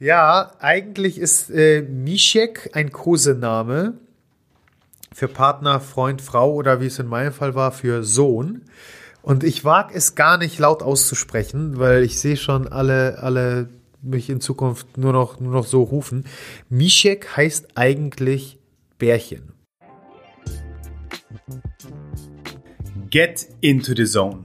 Ja, eigentlich ist äh, Mischek ein Kosename für Partner, Freund, Frau oder wie es in meinem Fall war, für Sohn. Und ich wage es gar nicht laut auszusprechen, weil ich sehe schon alle, alle mich in Zukunft nur noch, nur noch so rufen. Mischek heißt eigentlich Bärchen. Get into the zone.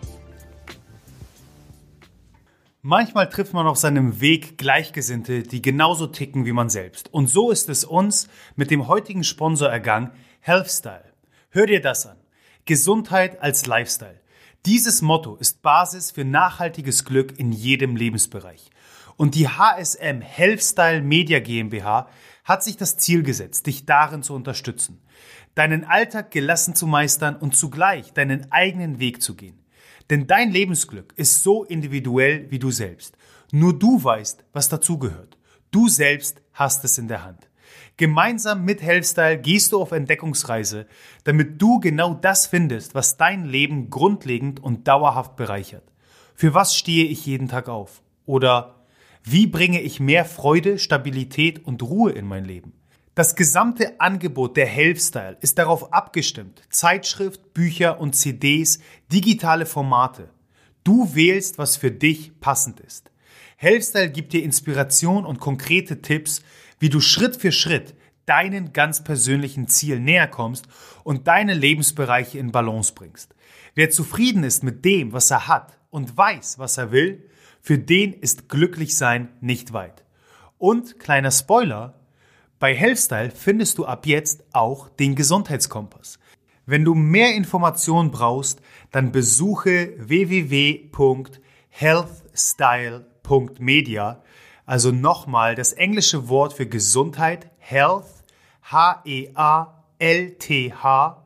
Manchmal trifft man auf seinem Weg Gleichgesinnte, die genauso ticken wie man selbst. Und so ist es uns mit dem heutigen Sponsor ergangen, Healthstyle. Hör dir das an. Gesundheit als Lifestyle. Dieses Motto ist Basis für nachhaltiges Glück in jedem Lebensbereich. Und die HSM Healthstyle Media GmbH hat sich das Ziel gesetzt, dich darin zu unterstützen, deinen Alltag gelassen zu meistern und zugleich deinen eigenen Weg zu gehen. Denn dein Lebensglück ist so individuell wie du selbst. Nur du weißt, was dazugehört. Du selbst hast es in der Hand. Gemeinsam mit Healthstyle gehst du auf Entdeckungsreise, damit du genau das findest, was dein Leben grundlegend und dauerhaft bereichert. Für was stehe ich jeden Tag auf? Oder wie bringe ich mehr Freude, Stabilität und Ruhe in mein Leben? Das gesamte Angebot der Healthstyle ist darauf abgestimmt. Zeitschrift, Bücher und CDs, digitale Formate. Du wählst, was für dich passend ist. Healthstyle gibt dir Inspiration und konkrete Tipps, wie du Schritt für Schritt deinen ganz persönlichen Ziel näher kommst und deine Lebensbereiche in Balance bringst. Wer zufrieden ist mit dem, was er hat und weiß, was er will, für den ist glücklich sein nicht weit. Und kleiner Spoiler, bei Healthstyle findest du ab jetzt auch den Gesundheitskompass. Wenn du mehr Informationen brauchst, dann besuche www.healthstyle.media. Also nochmal das englische Wort für Gesundheit, Health, H-E-A-L-T-H, e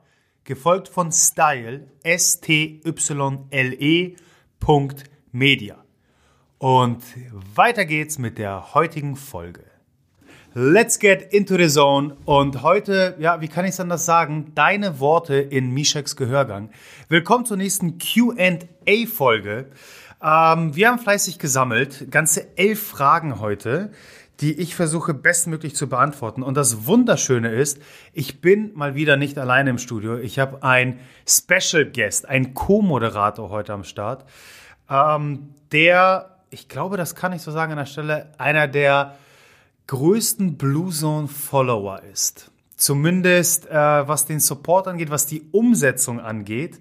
gefolgt von Style, S-T-Y-L-E, Media. Und weiter geht's mit der heutigen Folge. Let's get into the zone. Und heute, ja, wie kann ich es anders sagen? Deine Worte in Misheks Gehörgang. Willkommen zur nächsten QA-Folge. Ähm, wir haben fleißig gesammelt, ganze elf Fragen heute, die ich versuche bestmöglich zu beantworten. Und das Wunderschöne ist, ich bin mal wieder nicht alleine im Studio. Ich habe einen Special Guest, einen Co-Moderator heute am Start, ähm, der, ich glaube, das kann ich so sagen an der Stelle, einer der größten Blue Zone Follower ist. Zumindest äh, was den Support angeht, was die Umsetzung angeht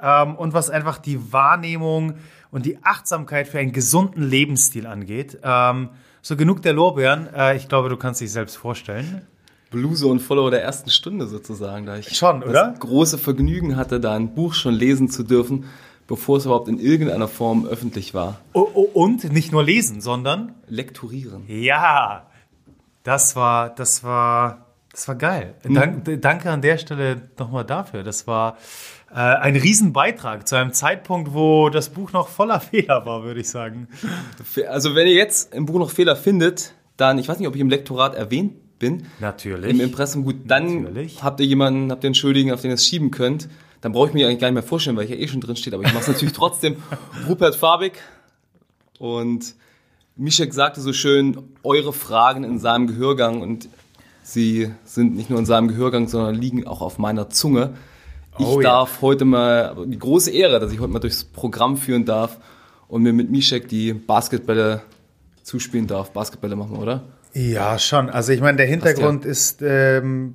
ähm, und was einfach die Wahrnehmung und die Achtsamkeit für einen gesunden Lebensstil angeht. Ähm, so genug der Lorbeeren. Äh, ich glaube, du kannst dich selbst vorstellen. Blue Zone Follower der ersten Stunde sozusagen, da ich schon, oder? das große Vergnügen hatte, da ein Buch schon lesen zu dürfen, bevor es überhaupt in irgendeiner Form öffentlich war. Oh, oh, und nicht nur lesen, sondern lekturieren. Ja, das war, das war, das war geil. Mhm. Dank, danke an der Stelle nochmal dafür. Das war äh, ein Riesenbeitrag zu einem Zeitpunkt, wo das Buch noch voller Fehler war, würde ich sagen. Also wenn ihr jetzt im Buch noch Fehler findet, dann, ich weiß nicht, ob ich im Lektorat erwähnt bin. Natürlich. Im Impressum, gut, dann Natürlich. habt ihr jemanden, habt ihr einen Schuldigen, auf den ihr es schieben könnt. Dann brauche ich mir eigentlich gar nicht mehr vorstellen, weil ich ja eh schon drin steht, aber ich mache es natürlich trotzdem. Rupert Fabig und Mischek sagte so schön, eure Fragen in seinem Gehörgang und sie sind nicht nur in seinem Gehörgang, sondern liegen auch auf meiner Zunge. Ich oh, darf ja. heute mal, die große Ehre, dass ich heute mal durchs Programm führen darf und mir mit Mischek die Basketbälle zuspielen darf. Basketbälle machen wir, oder? Ja, schon. Also ich meine, der Hintergrund ja. ist ähm,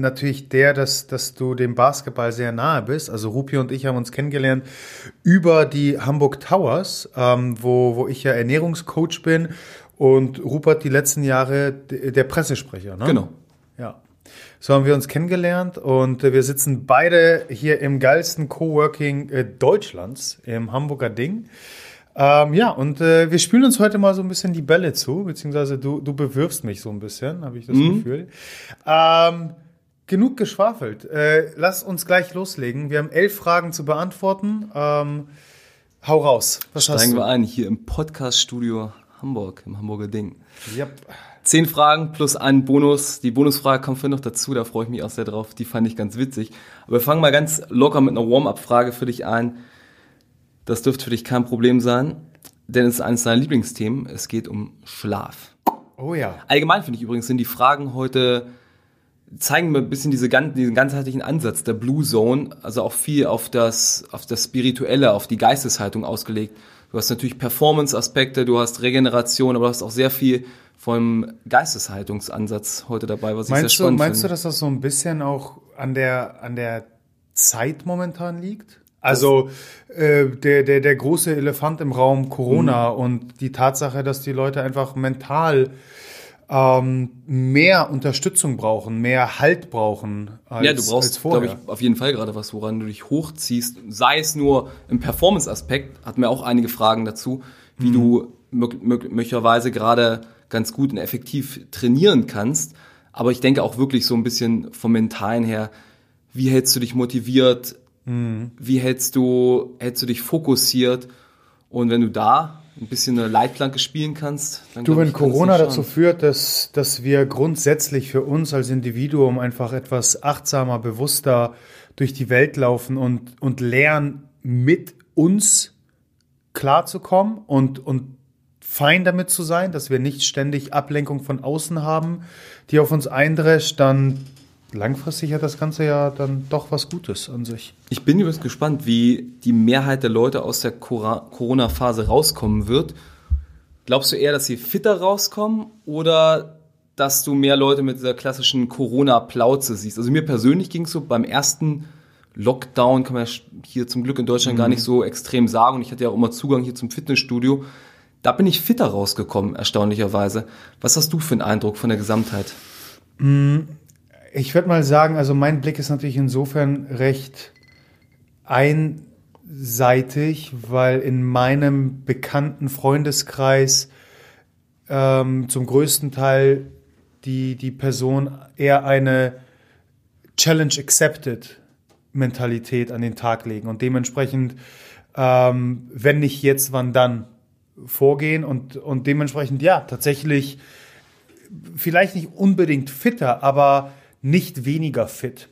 natürlich der, dass, dass du dem Basketball sehr nahe bist. Also Rupi und ich haben uns kennengelernt über die Hamburg Towers, ähm, wo, wo ich ja Ernährungscoach bin und Rupert die letzten Jahre der Pressesprecher. Ne? Genau. Ja. So haben wir uns kennengelernt und äh, wir sitzen beide hier im geilsten Coworking äh, Deutschlands, im Hamburger Ding. Ähm, ja, und äh, wir spielen uns heute mal so ein bisschen die Bälle zu, beziehungsweise du, du bewirfst mich so ein bisschen, habe ich das mhm. Gefühl. Ähm, genug geschwafelt. Äh, lass uns gleich loslegen. Wir haben elf Fragen zu beantworten. Ähm, hau raus. Was Steigen wir ein, hier im Podcast-Studio Hamburg, im Hamburger Ding. Yep. Zehn Fragen plus ein Bonus. Die Bonusfrage kommt für noch dazu, da freue ich mich auch sehr drauf. Die fand ich ganz witzig. Aber wir fangen mal ganz locker mit einer Warm-up-Frage für dich ein. Das dürfte für dich kein Problem sein, denn es ist eines deiner Lieblingsthemen. Es geht um Schlaf. Oh ja. Allgemein finde ich übrigens sind die Fragen heute zeigen mir ein bisschen diese, diesen ganzheitlichen Ansatz der Blue Zone, also auch viel auf das, auf das Spirituelle, auf die Geisteshaltung ausgelegt. Du hast natürlich Performance-Aspekte, du hast Regeneration, aber du hast auch sehr viel vom Geisteshaltungsansatz heute dabei, was ich meinst sehr spannend du, Meinst finde. du, dass das so ein bisschen auch an der, an der Zeit momentan liegt? Also äh, der, der, der große Elefant im Raum Corona mhm. und die Tatsache, dass die Leute einfach mental ähm, mehr Unterstützung brauchen, mehr Halt brauchen als Ja, du brauchst, glaube ich, auf jeden Fall gerade was, woran du dich hochziehst. Sei es nur im Performance-Aspekt, hatten wir auch einige Fragen dazu, wie mhm. du möglicherweise gerade ganz gut und effektiv trainieren kannst. Aber ich denke auch wirklich so ein bisschen vom Mentalen her, wie hältst du dich motiviert, Mhm. Wie hältst du, hältst du dich fokussiert? Und wenn du da ein bisschen eine Leitplanke spielen kannst, Du, wenn Corona dazu führt, dass, dass wir grundsätzlich für uns als Individuum einfach etwas achtsamer, bewusster durch die Welt laufen und, und lernen, mit uns klarzukommen und, und fein damit zu sein, dass wir nicht ständig Ablenkung von außen haben, die auf uns eindrescht, dann langfristig hat das Ganze ja dann doch was Gutes an sich. Ich bin übrigens gespannt, wie die Mehrheit der Leute aus der Corona-Phase rauskommen wird. Glaubst du eher, dass sie fitter rauskommen oder dass du mehr Leute mit dieser klassischen Corona-Plauze siehst? Also mir persönlich ging es so beim ersten Lockdown, kann man hier zum Glück in Deutschland mhm. gar nicht so extrem sagen. Und ich hatte ja auch immer Zugang hier zum Fitnessstudio. Da bin ich fitter rausgekommen, erstaunlicherweise. Was hast du für einen Eindruck von der Gesamtheit? Mhm ich würde mal sagen, also mein Blick ist natürlich insofern recht einseitig, weil in meinem bekannten Freundeskreis ähm, zum größten Teil die, die Person eher eine Challenge Accepted Mentalität an den Tag legen. Und dementsprechend, ähm, wenn nicht jetzt, wann dann vorgehen? Und, und dementsprechend, ja, tatsächlich vielleicht nicht unbedingt fitter, aber nicht weniger fit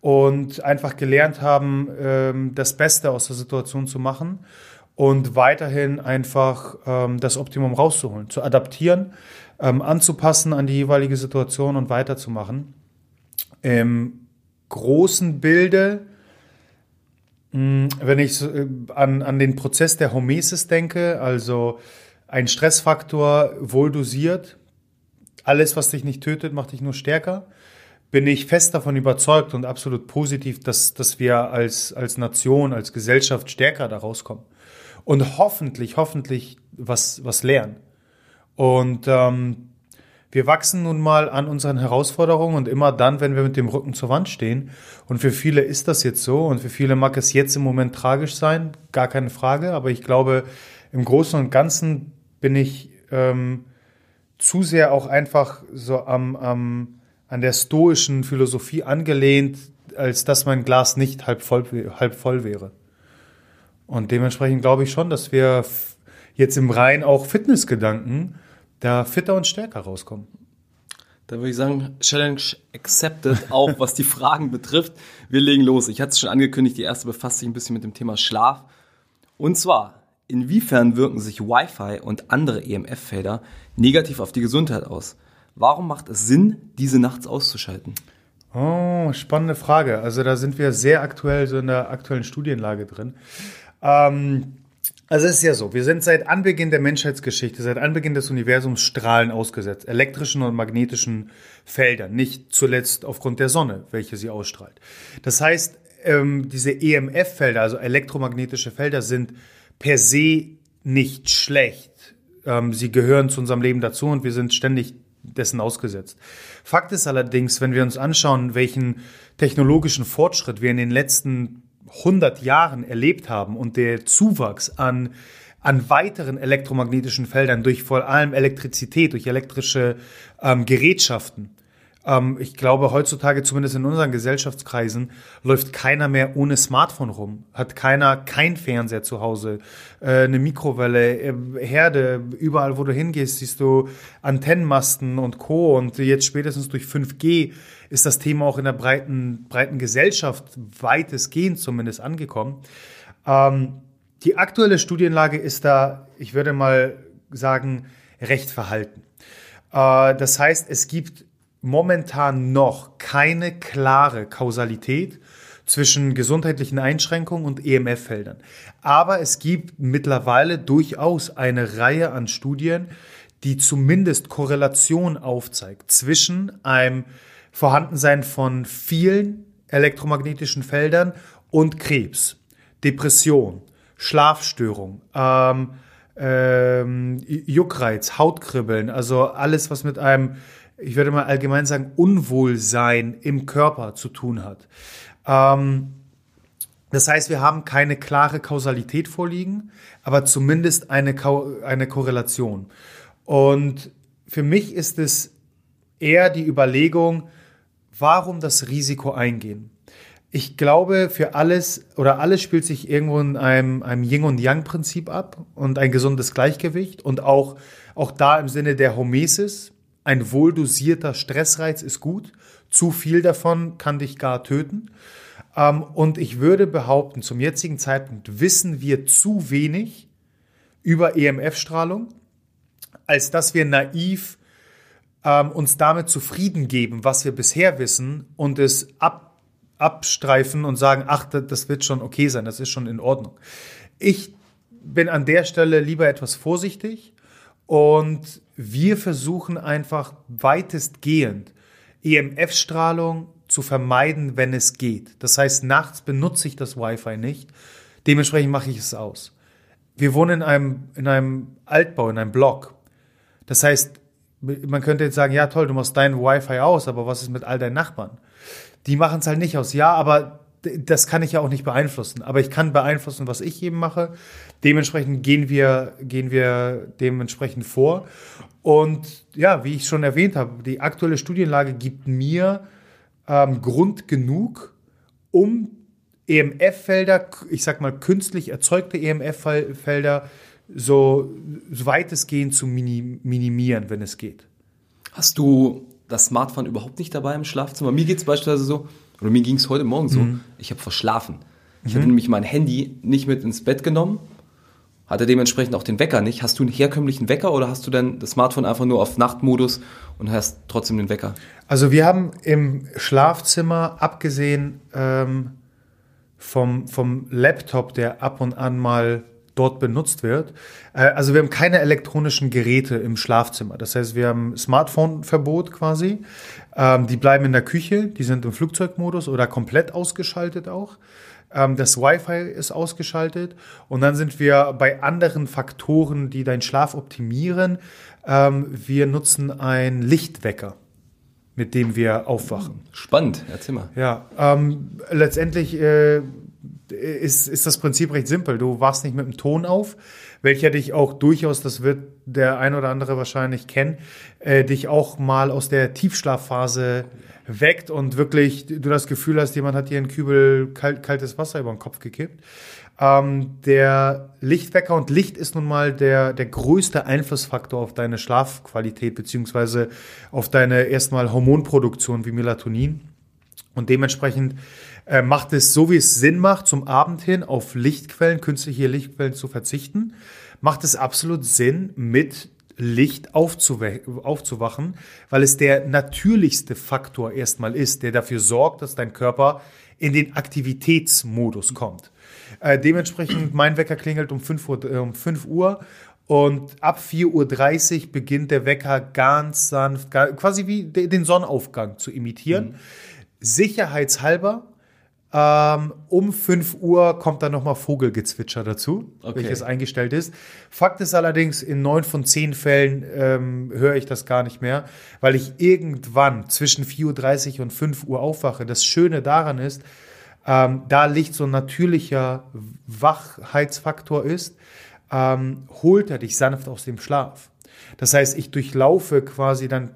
und einfach gelernt haben, ähm, das Beste aus der Situation zu machen und weiterhin einfach ähm, das Optimum rauszuholen, zu adaptieren, ähm, anzupassen an die jeweilige Situation und weiterzumachen. Im großen Bilde, hm, wenn ich äh, an, an den Prozess der Homesis denke, also ein Stressfaktor wohl dosiert, alles, was dich nicht tötet, macht dich nur stärker bin ich fest davon überzeugt und absolut positiv, dass, dass wir als, als Nation, als Gesellschaft stärker da rauskommen. Und hoffentlich, hoffentlich was, was lernen. Und ähm, wir wachsen nun mal an unseren Herausforderungen und immer dann, wenn wir mit dem Rücken zur Wand stehen. Und für viele ist das jetzt so und für viele mag es jetzt im Moment tragisch sein, gar keine Frage. Aber ich glaube, im Großen und Ganzen bin ich ähm, zu sehr auch einfach so am, am an der stoischen Philosophie angelehnt, als dass mein Glas nicht halb voll, halb voll wäre. Und dementsprechend glaube ich schon, dass wir jetzt im Rhein auch Fitnessgedanken da fitter und stärker rauskommen. Da würde ich sagen, Challenge accepted, auch was die Fragen betrifft. Wir legen los. Ich hatte es schon angekündigt, die erste befasst sich ein bisschen mit dem Thema Schlaf. Und zwar, inwiefern wirken sich Wi-Fi und andere EMF-Felder negativ auf die Gesundheit aus? Warum macht es Sinn, diese nachts auszuschalten? Oh, spannende Frage. Also da sind wir sehr aktuell so in der aktuellen Studienlage drin. Ähm, Also es ist ja so, wir sind seit Anbeginn der Menschheitsgeschichte, seit Anbeginn des Universums Strahlen ausgesetzt, elektrischen und magnetischen Feldern, nicht zuletzt aufgrund der Sonne, welche sie ausstrahlt. Das heißt, ähm, diese EMF-Felder, also elektromagnetische Felder, sind per se nicht schlecht. Ähm, sie gehören zu unserem Leben dazu und wir sind ständig dessen ausgesetzt. Fakt ist allerdings, wenn wir uns anschauen, welchen technologischen Fortschritt wir in den letzten 100 Jahren erlebt haben und der Zuwachs an, an weiteren elektromagnetischen Feldern durch vor allem Elektrizität, durch elektrische ähm, Gerätschaften. Ähm, ich glaube, heutzutage, zumindest in unseren Gesellschaftskreisen, läuft keiner mehr ohne Smartphone rum. Hat keiner kein Fernseher zu Hause, äh, eine Mikrowelle, äh, Herde. Überall, wo du hingehst, siehst du Antennenmasten und Co. Und jetzt spätestens durch 5G ist das Thema auch in der breiten, breiten Gesellschaft weitestgehend zumindest angekommen. Ähm, die aktuelle Studienlage ist da, ich würde mal sagen, recht verhalten. Äh, das heißt, es gibt momentan noch keine klare Kausalität zwischen gesundheitlichen Einschränkungen und EMF-Feldern. Aber es gibt mittlerweile durchaus eine Reihe an Studien, die zumindest Korrelation aufzeigt zwischen einem Vorhandensein von vielen elektromagnetischen Feldern und Krebs, Depression, Schlafstörung, ähm, ähm, Juckreiz, Hautkribbeln, also alles, was mit einem ich würde mal allgemein sagen, Unwohlsein im Körper zu tun hat. Ähm, das heißt, wir haben keine klare Kausalität vorliegen, aber zumindest eine, eine Korrelation. Und für mich ist es eher die Überlegung, warum das Risiko eingehen? Ich glaube, für alles oder alles spielt sich irgendwo in einem, einem Yin- und Yang-Prinzip ab und ein gesundes Gleichgewicht und auch, auch da im Sinne der Homesis, ein wohldosierter Stressreiz ist gut. Zu viel davon kann dich gar töten. Ähm, und ich würde behaupten, zum jetzigen Zeitpunkt wissen wir zu wenig über EMF-Strahlung, als dass wir naiv ähm, uns damit zufrieden geben, was wir bisher wissen und es ab, abstreifen und sagen, ach, das wird schon okay sein, das ist schon in Ordnung. Ich bin an der Stelle lieber etwas vorsichtig und wir versuchen einfach weitestgehend EMF-Strahlung zu vermeiden, wenn es geht. Das heißt, nachts benutze ich das Wi-Fi nicht. Dementsprechend mache ich es aus. Wir wohnen in einem, in einem Altbau, in einem Block. Das heißt, man könnte jetzt sagen, ja toll, du machst dein Wi-Fi aus, aber was ist mit all deinen Nachbarn? Die machen es halt nicht aus. Ja, aber das kann ich ja auch nicht beeinflussen. Aber ich kann beeinflussen, was ich eben mache. Dementsprechend gehen wir, gehen wir dementsprechend vor. Und ja, wie ich schon erwähnt habe, die aktuelle Studienlage gibt mir ähm, Grund genug, um EMF-Felder, ich sag mal künstlich erzeugte EMF-Felder, so, so weitestgehend zu minimieren, wenn es geht. Hast du das Smartphone überhaupt nicht dabei im Schlafzimmer? Mir geht es beispielsweise so, oder mir ging es heute Morgen so, mhm. ich habe verschlafen. Ich mhm. hatte nämlich mein Handy nicht mit ins Bett genommen, hatte dementsprechend auch den Wecker nicht. Hast du einen herkömmlichen Wecker oder hast du denn das Smartphone einfach nur auf Nachtmodus und hast trotzdem den Wecker? Also wir haben im Schlafzimmer, abgesehen ähm, vom, vom Laptop, der ab und an mal dort benutzt wird. Äh, also wir haben keine elektronischen Geräte im Schlafzimmer. Das heißt, wir haben Smartphone-Verbot quasi. Ähm, die bleiben in der Küche, die sind im Flugzeugmodus oder komplett ausgeschaltet auch. Ähm, das Wi-Fi ist ausgeschaltet. Und dann sind wir bei anderen Faktoren, die deinen Schlaf optimieren. Ähm, wir nutzen einen Lichtwecker mit dem wir aufwachen. Spannend, erzähl mal. Ja, ähm, letztendlich äh, ist, ist das Prinzip recht simpel. Du wachst nicht mit dem Ton auf, welcher dich auch durchaus, das wird der ein oder andere wahrscheinlich kennen, äh, dich auch mal aus der Tiefschlafphase weckt und wirklich du das Gefühl hast, jemand hat dir einen Kübel kalt, kaltes Wasser über den Kopf gekippt. Ähm, der Lichtwecker und Licht ist nun mal der, der größte Einflussfaktor auf deine Schlafqualität beziehungsweise auf deine erstmal Hormonproduktion wie Melatonin. Und dementsprechend äh, macht es so, wie es Sinn macht, zum Abend hin auf Lichtquellen, künstliche Lichtquellen zu verzichten, macht es absolut Sinn, mit Licht aufzuwachen, weil es der natürlichste Faktor erstmal ist, der dafür sorgt, dass dein Körper in den Aktivitätsmodus kommt. Äh, dementsprechend, mein Wecker klingelt um 5 Uhr, äh, um 5 Uhr und ab 4.30 Uhr beginnt der Wecker ganz sanft, quasi wie den Sonnenaufgang zu imitieren. Mhm. Sicherheitshalber ähm, um 5 Uhr kommt dann nochmal Vogelgezwitscher dazu, okay. welches eingestellt ist. Fakt ist allerdings, in neun von zehn Fällen ähm, höre ich das gar nicht mehr, weil ich irgendwann zwischen 4.30 Uhr und 5 Uhr aufwache. Das Schöne daran ist, ähm, da Licht so ein natürlicher Wachheitsfaktor ist, ähm, holt er dich sanft aus dem Schlaf. Das heißt, ich durchlaufe quasi dann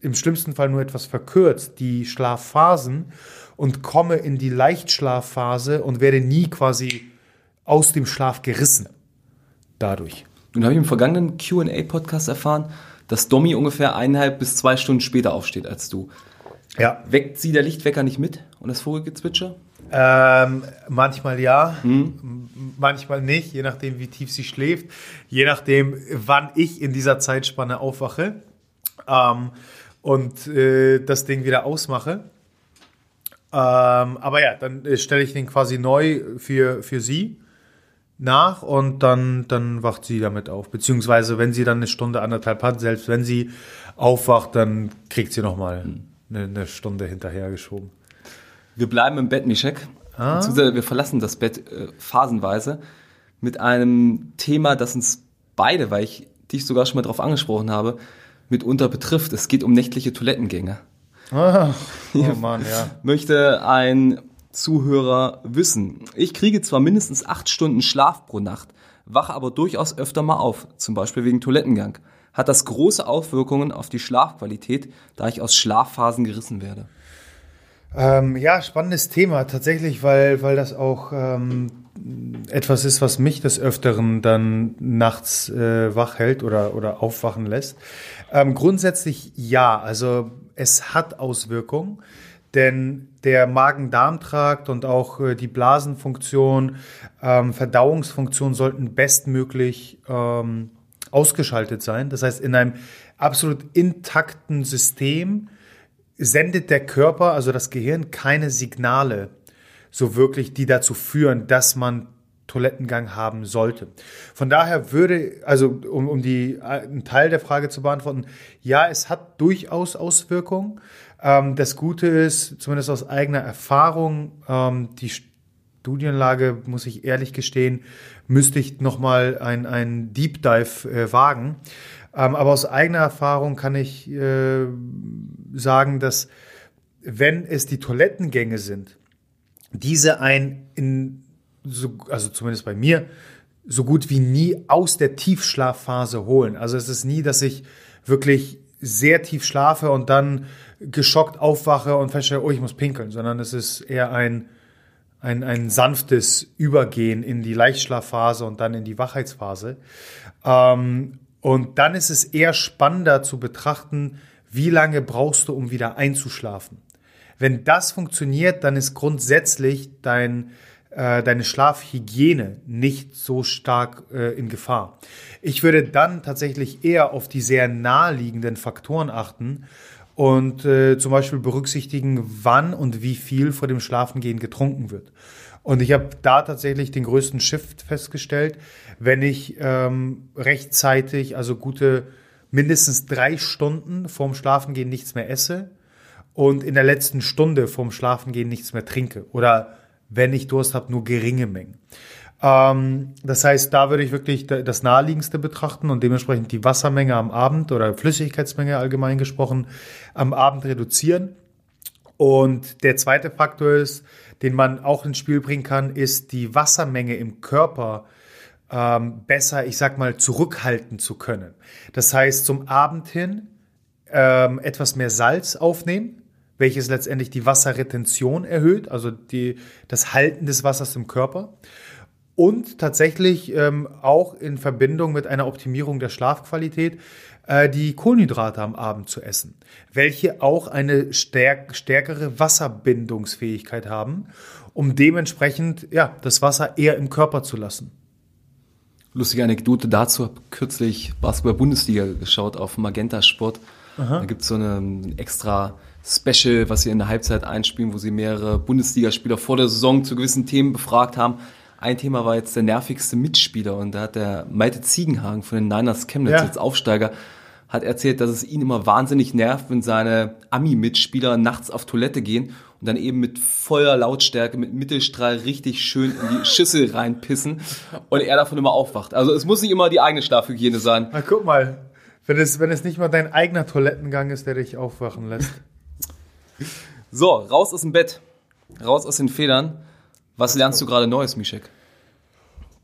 im schlimmsten Fall nur etwas verkürzt die Schlafphasen und komme in die Leichtschlafphase und werde nie quasi aus dem Schlaf gerissen dadurch. Nun habe ich im vergangenen QA-Podcast erfahren, dass Domi ungefähr eineinhalb bis zwei Stunden später aufsteht als du. Ja. Weckt sie der Lichtwecker nicht mit und das Vogelgezwitscher? Ähm, manchmal ja, hm. manchmal nicht, je nachdem, wie tief sie schläft, je nachdem, wann ich in dieser Zeitspanne aufwache ähm, und äh, das Ding wieder ausmache. Ähm, aber ja, dann stelle ich den quasi neu für, für sie nach und dann, dann wacht sie damit auf. Beziehungsweise, wenn sie dann eine Stunde, anderthalb hat, selbst wenn sie aufwacht, dann kriegt sie nochmal hm. eine, eine Stunde hinterhergeschoben. Wir bleiben im Bett, Mischek. Ah. Wir verlassen das Bett äh, phasenweise mit einem Thema, das uns beide, weil ich dich sogar schon mal darauf angesprochen habe, mitunter betrifft. Es geht um nächtliche Toilettengänge. Ah, oh Mann, ja. Möchte ein Zuhörer wissen. Ich kriege zwar mindestens acht Stunden Schlaf pro Nacht, wache aber durchaus öfter mal auf, zum Beispiel wegen Toilettengang. Hat das große Auswirkungen auf die Schlafqualität, da ich aus Schlafphasen gerissen werde? Ähm, ja, spannendes Thema tatsächlich, weil, weil das auch ähm, etwas ist, was mich des Öfteren dann nachts äh, wach hält oder, oder aufwachen lässt. Ähm, grundsätzlich ja, also es hat Auswirkungen, denn der Magen-Darm-Trakt und auch äh, die Blasenfunktion, ähm, Verdauungsfunktion sollten bestmöglich ähm, ausgeschaltet sein. Das heißt, in einem absolut intakten System sendet der Körper, also das Gehirn, keine Signale so wirklich, die dazu führen, dass man Toilettengang haben sollte. Von daher würde, also um, um die, einen Teil der Frage zu beantworten, ja, es hat durchaus Auswirkungen. Ähm, das Gute ist, zumindest aus eigener Erfahrung, ähm, die Studienlage, muss ich ehrlich gestehen, müsste ich nochmal ein, ein Deep Dive äh, wagen. Ähm, aber aus eigener Erfahrung kann ich äh, sagen, dass wenn es die Toilettengänge sind, diese ein in so, also zumindest bei mir, so gut wie nie aus der Tiefschlafphase holen. Also es ist nie, dass ich wirklich sehr tief schlafe und dann geschockt aufwache und feststelle, oh, ich muss pinkeln, sondern es ist eher ein, ein, ein sanftes Übergehen in die Leichtschlafphase und dann in die Wachheitsphase. Ähm, und dann ist es eher spannender zu betrachten, wie lange brauchst du, um wieder einzuschlafen. Wenn das funktioniert, dann ist grundsätzlich dein, äh, deine Schlafhygiene nicht so stark äh, in Gefahr. Ich würde dann tatsächlich eher auf die sehr naheliegenden Faktoren achten und äh, zum Beispiel berücksichtigen, wann und wie viel vor dem Schlafengehen getrunken wird. Und ich habe da tatsächlich den größten Shift festgestellt, wenn ich ähm, rechtzeitig, also gute mindestens drei Stunden vorm Schlafengehen nichts mehr esse und in der letzten Stunde vorm Schlafengehen nichts mehr trinke oder wenn ich Durst habe, nur geringe Mengen. Ähm, das heißt, da würde ich wirklich das Naheliegendste betrachten und dementsprechend die Wassermenge am Abend oder Flüssigkeitsmenge allgemein gesprochen am Abend reduzieren. Und der zweite Faktor ist, den man auch ins Spiel bringen kann, ist die Wassermenge im Körper ähm, besser, ich sag mal, zurückhalten zu können. Das heißt, zum Abend hin ähm, etwas mehr Salz aufnehmen, welches letztendlich die Wasserretention erhöht, also die, das Halten des Wassers im Körper. Und tatsächlich ähm, auch in Verbindung mit einer Optimierung der Schlafqualität äh, die Kohlenhydrate am Abend zu essen, welche auch eine stärk stärkere Wasserbindungsfähigkeit haben, um dementsprechend ja, das Wasser eher im Körper zu lassen. Lustige Anekdote dazu, habe kürzlich Basketball-Bundesliga geschaut auf Magenta Sport Aha. Da gibt es so eine extra Special, was sie in der Halbzeit einspielen, wo sie mehrere Bundesligaspieler vor der Saison zu gewissen Themen befragt haben. Ein Thema war jetzt der nervigste Mitspieler und da hat der Malte Ziegenhagen von den Niners Chemnitz ja. als Aufsteiger hat erzählt, dass es ihn immer wahnsinnig nervt, wenn seine Ami-Mitspieler nachts auf Toilette gehen und dann eben mit voller Lautstärke, mit Mittelstrahl richtig schön in die Schüssel reinpissen und er davon immer aufwacht. Also es muss nicht immer die eigene Schlafhygiene sein. Na, guck mal, wenn es, wenn es nicht mal dein eigener Toilettengang ist, der dich aufwachen lässt. So, raus aus dem Bett, raus aus den Federn. Was lernst du gerade Neues, Mischek?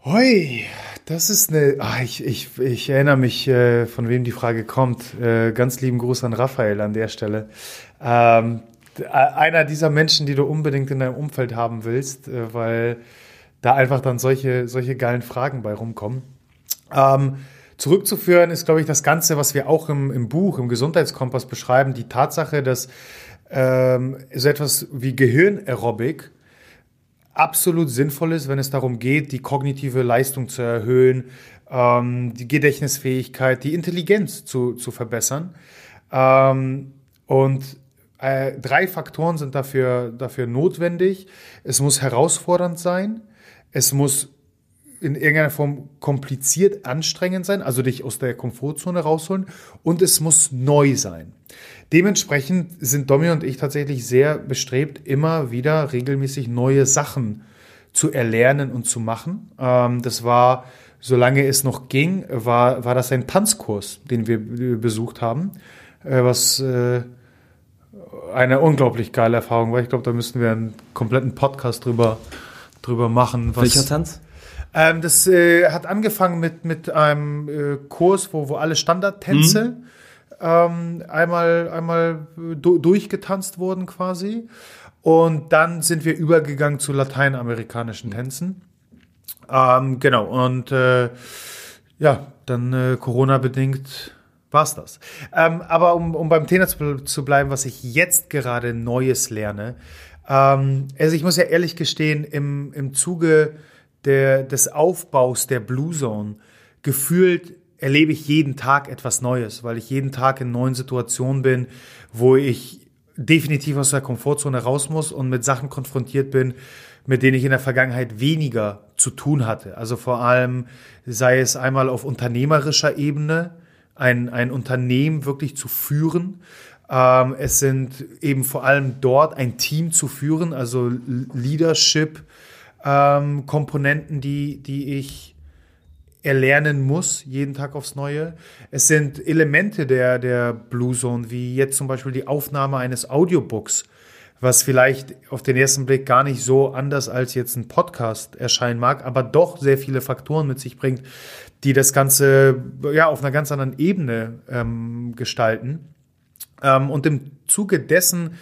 Hoi, das ist eine. Ach, ich, ich, ich erinnere mich, äh, von wem die Frage kommt. Äh, ganz lieben Gruß an Raphael an der Stelle. Ähm, einer dieser Menschen, die du unbedingt in deinem Umfeld haben willst, äh, weil da einfach dann solche, solche geilen Fragen bei rumkommen. Ähm, zurückzuführen ist, glaube ich, das Ganze, was wir auch im, im Buch, im Gesundheitskompass beschreiben, die Tatsache, dass ähm, so etwas wie Gehirnaerobik absolut sinnvoll ist, wenn es darum geht, die kognitive Leistung zu erhöhen, ähm, die Gedächtnisfähigkeit, die Intelligenz zu, zu verbessern. Ähm, und äh, drei Faktoren sind dafür, dafür notwendig. Es muss herausfordernd sein, es muss in irgendeiner Form kompliziert anstrengend sein, also dich aus der Komfortzone rausholen und es muss neu sein. Dementsprechend sind Domi und ich tatsächlich sehr bestrebt, immer wieder regelmäßig neue Sachen zu erlernen und zu machen. Ähm, das war, solange es noch ging, war, war das ein Tanzkurs, den wir besucht haben, äh, was äh, eine unglaublich geile Erfahrung war. Ich glaube, da müssten wir einen kompletten Podcast drüber, drüber machen. Was, Welcher Tanz? Ähm, das äh, hat angefangen mit, mit einem äh, Kurs, wo, wo alle Standardtänze mhm. Ähm, einmal, einmal du, durchgetanzt wurden quasi. Und dann sind wir übergegangen zu lateinamerikanischen Tänzen. Ähm, genau, und äh, ja, dann äh, Corona-bedingt war's das. Ähm, aber um, um beim Thema zu, zu, bleiben, was ich jetzt gerade Neues lerne. Ähm, also ich muss ja ehrlich gestehen, im, im Zuge der, des Aufbaus der Blue Zone gefühlt erlebe ich jeden Tag etwas Neues, weil ich jeden Tag in neuen Situationen bin, wo ich definitiv aus der Komfortzone raus muss und mit Sachen konfrontiert bin, mit denen ich in der Vergangenheit weniger zu tun hatte. Also vor allem sei es einmal auf unternehmerischer Ebene, ein, ein Unternehmen wirklich zu führen. Ähm, es sind eben vor allem dort ein Team zu führen, also Leadership, ähm, die, die ich erlernen muss, jeden Tag aufs Neue. Es sind Elemente der, der Blue Zone, wie jetzt zum Beispiel die Aufnahme eines Audiobooks, was vielleicht auf den ersten Blick gar nicht so anders als jetzt ein Podcast erscheinen mag, aber doch sehr viele Faktoren mit sich bringt, die das Ganze ja auf einer ganz anderen Ebene ähm, gestalten. Ähm, und im Zuge dessen,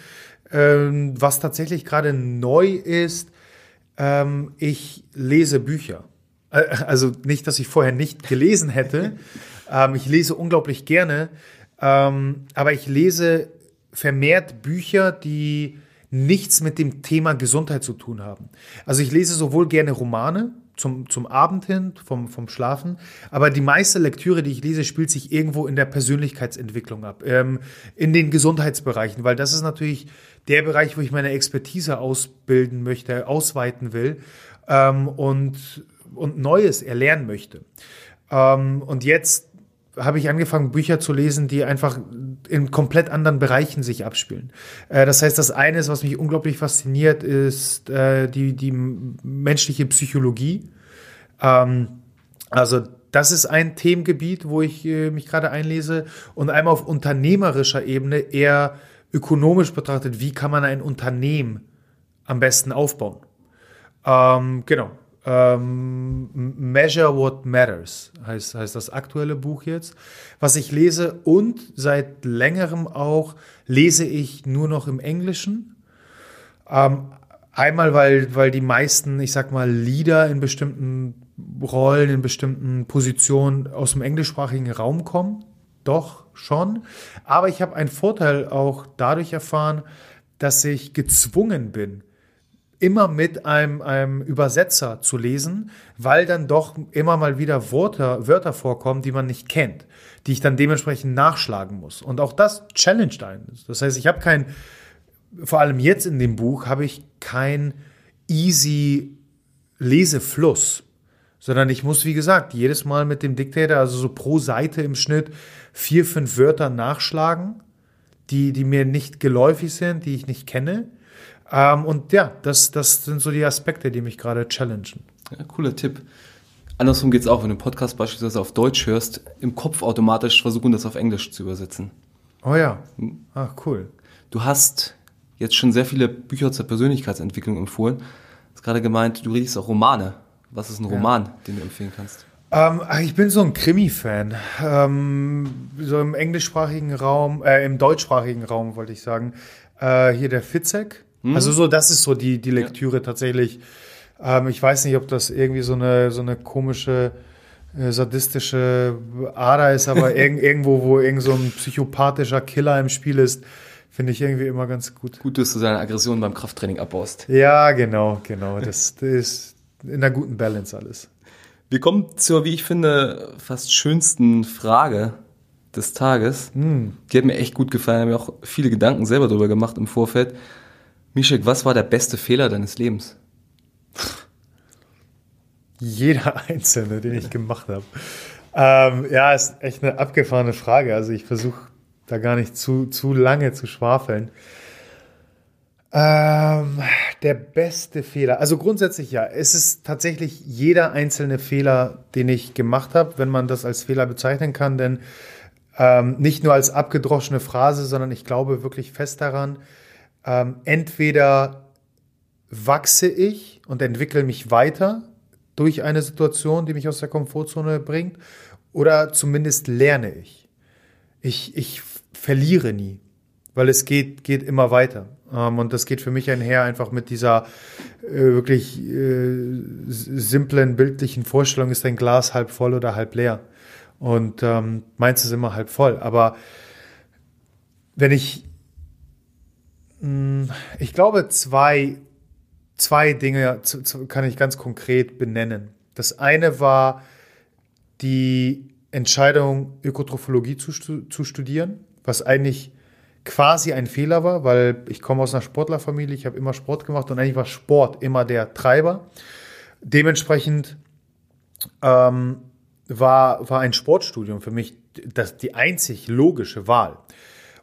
ähm, was tatsächlich gerade neu ist, ähm, ich lese Bücher. Äh, also nicht, dass ich vorher nicht gelesen hätte. ähm, ich lese unglaublich gerne, ähm, aber ich lese vermehrt Bücher, die nichts mit dem Thema Gesundheit zu tun haben. Also ich lese sowohl gerne Romane zum, zum Abend hin, vom, vom Schlafen, aber die meiste Lektüre, die ich lese, spielt sich irgendwo in der Persönlichkeitsentwicklung ab, ähm, in den Gesundheitsbereichen, weil das ist natürlich der Bereich, wo ich meine Expertise ausbilden möchte, ausweiten will ähm, und, und Neues erlernen möchte. Ähm, und jetzt habe ich angefangen, Bücher zu lesen, die einfach in komplett anderen Bereichen sich abspielen. Äh, das heißt, das eine was mich unglaublich fasziniert, ist äh, die, die menschliche Psychologie. Ähm, also das ist ein Themengebiet, wo ich äh, mich gerade einlese. Und einmal auf unternehmerischer Ebene eher ökonomisch betrachtet, wie kann man ein Unternehmen am besten aufbauen. Ähm, genau. Ähm, Measure What Matters heißt, heißt das aktuelle Buch jetzt, was ich lese und seit längerem auch lese ich nur noch im Englischen. Ähm, einmal, weil, weil die meisten, ich sag mal, Lieder in bestimmten Rollen, in bestimmten Positionen aus dem englischsprachigen Raum kommen. Doch, schon. Aber ich habe einen Vorteil auch dadurch erfahren, dass ich gezwungen bin, immer mit einem, einem Übersetzer zu lesen, weil dann doch immer mal wieder Wörter, Wörter vorkommen, die man nicht kennt, die ich dann dementsprechend nachschlagen muss. Und auch das challenged einen. Das heißt, ich habe kein, vor allem jetzt in dem Buch, habe ich kein easy Lesefluss, sondern ich muss, wie gesagt, jedes Mal mit dem Dictator, also so pro Seite im Schnitt, vier, fünf Wörter nachschlagen, die, die mir nicht geläufig sind, die ich nicht kenne ähm, und ja, das, das sind so die Aspekte, die mich gerade challengen. Ja, cooler Tipp. Andersrum geht es auch, wenn du einen Podcast beispielsweise auf Deutsch hörst, im Kopf automatisch versuchen, das auf Englisch zu übersetzen. Oh ja. Hm. Ach, cool. Du hast jetzt schon sehr viele Bücher zur Persönlichkeitsentwicklung empfohlen. Du hast gerade gemeint, du liest auch Romane. Was ist ein Roman, ja. den du empfehlen kannst? Ähm, ich bin so ein Krimi-Fan. Ähm, so im englischsprachigen Raum, äh, im deutschsprachigen Raum wollte ich sagen. Äh, hier der Fitzek. Mhm. Also so, das ist so die, die Lektüre ja. tatsächlich. Ähm, ich weiß nicht, ob das irgendwie so eine, so eine komische äh, sadistische Ader ist, aber irg irgendwo, wo irgend so ein psychopathischer Killer im Spiel ist, finde ich irgendwie immer ganz gut. Gut, dass du deine Aggression beim Krafttraining abbaust. Ja, genau, genau. Das, das ist in einer guten Balance alles. Wir kommen zur, wie ich finde, fast schönsten Frage des Tages. Mm. Die hat mir echt gut gefallen. Ich habe mir auch viele Gedanken selber darüber gemacht im Vorfeld. Mischek, was war der beste Fehler deines Lebens? Jeder einzelne, den ich gemacht habe. Ähm, ja, ist echt eine abgefahrene Frage. Also ich versuche da gar nicht zu, zu lange zu schwafeln. Ähm, der beste Fehler. Also grundsätzlich ja, es ist tatsächlich jeder einzelne Fehler, den ich gemacht habe, wenn man das als Fehler bezeichnen kann, denn ähm, nicht nur als abgedroschene Phrase, sondern ich glaube wirklich fest daran, ähm, entweder wachse ich und entwickle mich weiter durch eine Situation, die mich aus der Komfortzone bringt, oder zumindest lerne ich. Ich, ich verliere nie, weil es geht, geht immer weiter. Ähm, und das geht für mich einher einfach mit dieser äh, wirklich äh, simplen, bildlichen Vorstellung, ist ein Glas halb voll oder halb leer. Und ähm, meins ist immer halb voll. Aber wenn ich ich glaube, zwei, zwei Dinge kann ich ganz konkret benennen. Das eine war die Entscheidung, Ökotrophologie zu, zu studieren, was eigentlich quasi ein Fehler war, weil ich komme aus einer Sportlerfamilie, ich habe immer Sport gemacht und eigentlich war Sport immer der Treiber. Dementsprechend ähm, war, war ein Sportstudium für mich das, die einzig logische Wahl.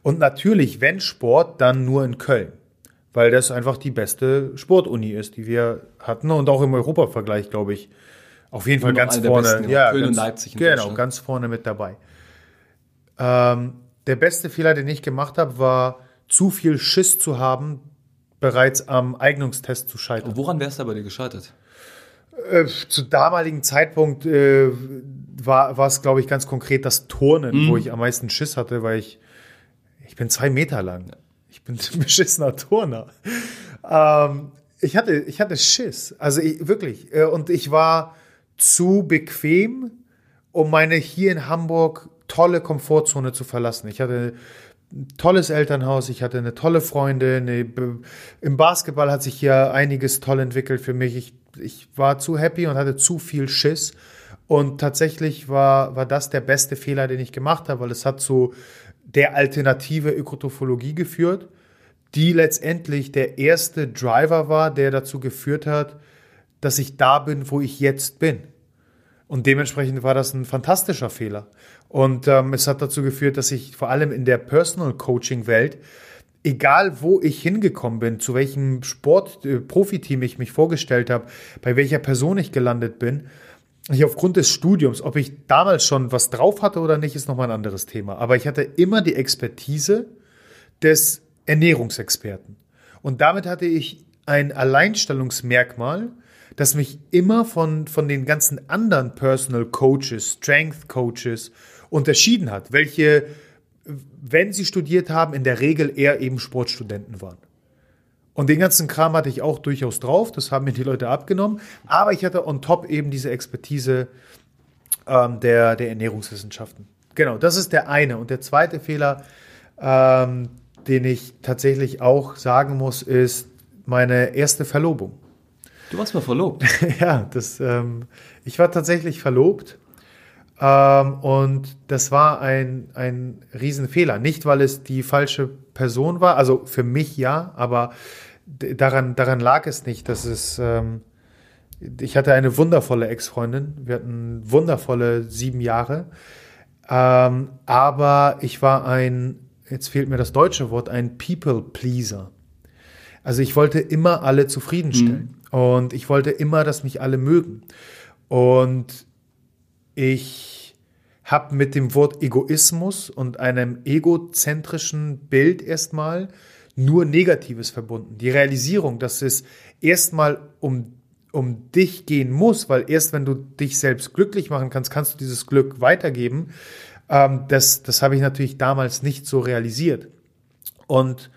Und natürlich, wenn Sport, dann nur in Köln, weil das einfach die beste Sportuni ist, die wir hatten und auch im Europavergleich, glaube ich, auf jeden Fall ganz vorne. Besten, ja, Köln ganz, und Leipzig. Genau, ganz vorne mit dabei. Ähm, der beste Fehler, den ich gemacht habe, war zu viel Schiss zu haben, bereits am Eignungstest zu scheitern. Und woran wärst du bei dir gescheitert? Äh, zu damaligen Zeitpunkt äh, war, es, glaube ich, ganz konkret das Turnen, mhm. wo ich am meisten Schiss hatte, weil ich bin zwei Meter lang. Ich bin ein beschissener Turner. Ähm, ich, hatte, ich hatte Schiss. Also ich, wirklich. Äh, und ich war zu bequem, um meine hier in Hamburg tolle Komfortzone zu verlassen. Ich hatte ein tolles Elternhaus, ich hatte eine tolle Freundin. Im Basketball hat sich hier einiges toll entwickelt für mich. Ich, ich war zu happy und hatte zu viel Schiss. Und tatsächlich war, war das der beste Fehler, den ich gemacht habe, weil es hat zu der alternative Ökotrophologie geführt, die letztendlich der erste Driver war, der dazu geführt hat, dass ich da bin, wo ich jetzt bin. Und dementsprechend war das ein fantastischer Fehler. Und ähm, es hat dazu geführt, dass ich vor allem in der Personal Coaching Welt, egal wo ich hingekommen bin, zu welchem Sport-Profiteam äh, ich mich vorgestellt habe, bei welcher Person ich gelandet bin, ich aufgrund des Studiums, ob ich damals schon was drauf hatte oder nicht, ist nochmal ein anderes Thema. Aber ich hatte immer die Expertise des Ernährungsexperten. Und damit hatte ich ein Alleinstellungsmerkmal, das mich immer von, von den ganzen anderen Personal Coaches, Strength Coaches unterschieden hat, welche, wenn sie studiert haben, in der Regel eher eben Sportstudenten waren. Und den ganzen Kram hatte ich auch durchaus drauf, das haben mir die Leute abgenommen. Aber ich hatte on top eben diese Expertise ähm, der, der Ernährungswissenschaften. Genau, das ist der eine. Und der zweite Fehler, ähm, den ich tatsächlich auch sagen muss, ist, meine erste Verlobung. Du warst mal verlobt. ja, das, ähm, ich war tatsächlich verlobt. Ähm, und das war ein, ein Riesenfehler. Nicht, weil es die falsche Person war, also für mich ja, aber daran, daran lag es nicht, dass es. Ähm, ich hatte eine wundervolle Ex-Freundin. Wir hatten wundervolle sieben Jahre. Ähm, aber ich war ein, jetzt fehlt mir das deutsche Wort, ein People-Pleaser. Also ich wollte immer alle zufriedenstellen. Mhm. Und ich wollte immer, dass mich alle mögen. Und ich habe mit dem Wort Egoismus und einem egozentrischen Bild erstmal nur Negatives verbunden. Die Realisierung, dass es erstmal um um dich gehen muss, weil erst wenn du dich selbst glücklich machen kannst, kannst du dieses Glück weitergeben. Ähm, das das habe ich natürlich damals nicht so realisiert. Und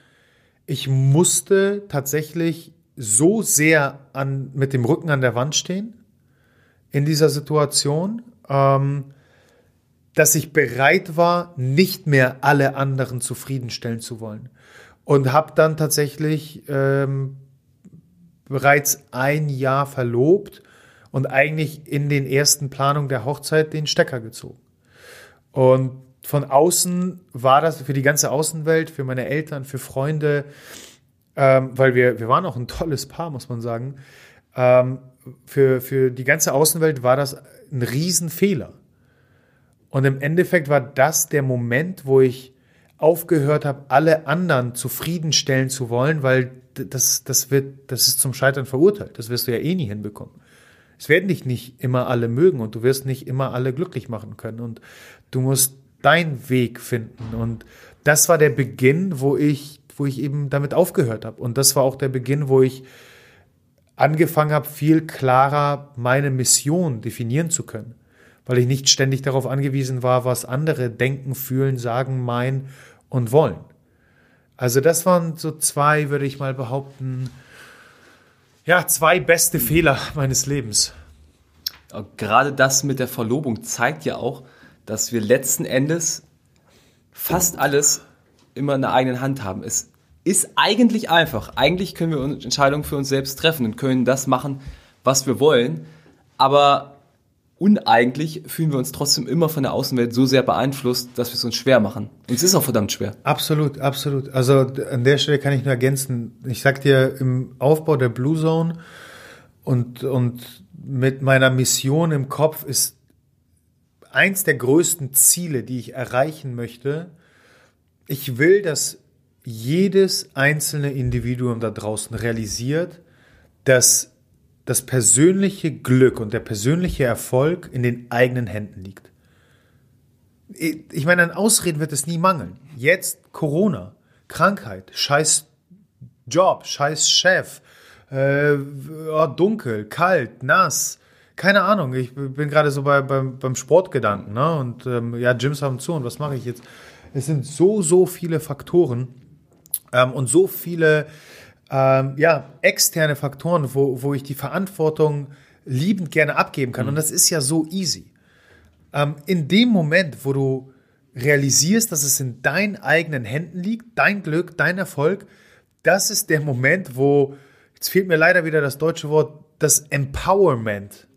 ich musste tatsächlich so sehr an, mit dem Rücken an der Wand stehen in dieser Situation, ähm, dass ich bereit war, nicht mehr alle anderen zufriedenstellen zu wollen. Und habe dann tatsächlich ähm, bereits ein Jahr verlobt und eigentlich in den ersten Planungen der Hochzeit den Stecker gezogen. Und von außen war das für die ganze Außenwelt, für meine Eltern, für Freunde, ähm, weil wir, wir waren auch ein tolles Paar, muss man sagen. Ähm, für, für die ganze Außenwelt war das ein Riesenfehler. Und im Endeffekt war das der Moment, wo ich aufgehört habe, alle anderen zufriedenstellen zu wollen, weil das, das, wird, das ist zum Scheitern verurteilt. Das wirst du ja eh nie hinbekommen. Es werden dich nicht immer alle mögen und du wirst nicht immer alle glücklich machen können. Und du musst deinen Weg finden. Und das war der Beginn, wo ich, wo ich eben damit aufgehört habe. Und das war auch der Beginn, wo ich angefangen habe, viel klarer meine Mission definieren zu können. Weil ich nicht ständig darauf angewiesen war, was andere denken, fühlen, sagen, meinen und wollen. Also das waren so zwei, würde ich mal behaupten, ja, zwei beste Fehler meines Lebens. Gerade das mit der Verlobung zeigt ja auch, dass wir letzten Endes fast alles immer in der eigenen Hand haben. Es ist eigentlich einfach. Eigentlich können wir Entscheidungen für uns selbst treffen und können das machen, was wir wollen. Aber uneigentlich fühlen wir uns trotzdem immer von der Außenwelt so sehr beeinflusst, dass wir es uns schwer machen. Und es ist auch verdammt schwer. Absolut, absolut. Also an der Stelle kann ich nur ergänzen. Ich sag dir, im Aufbau der Blue Zone und, und mit meiner Mission im Kopf ist eins der größten Ziele, die ich erreichen möchte. Ich will, dass jedes einzelne Individuum da draußen realisiert, dass das persönliche Glück und der persönliche Erfolg in den eigenen Händen liegt. Ich meine, an Ausreden wird es nie mangeln. Jetzt Corona, Krankheit, scheiß Job, scheiß Chef, äh, oh, dunkel, kalt, nass, keine Ahnung. Ich bin gerade so bei, beim, beim Sportgedanken, ne? Und ähm, ja, Gyms haben zu und was mache ich jetzt? Es sind so, so viele Faktoren ähm, und so viele ähm, ja, externe Faktoren, wo, wo ich die Verantwortung liebend gerne abgeben kann. Mhm. Und das ist ja so easy. Ähm, in dem Moment, wo du realisierst, dass es in deinen eigenen Händen liegt, dein Glück, dein Erfolg, das ist der Moment, wo, jetzt fehlt mir leider wieder das deutsche Wort, das Empowerment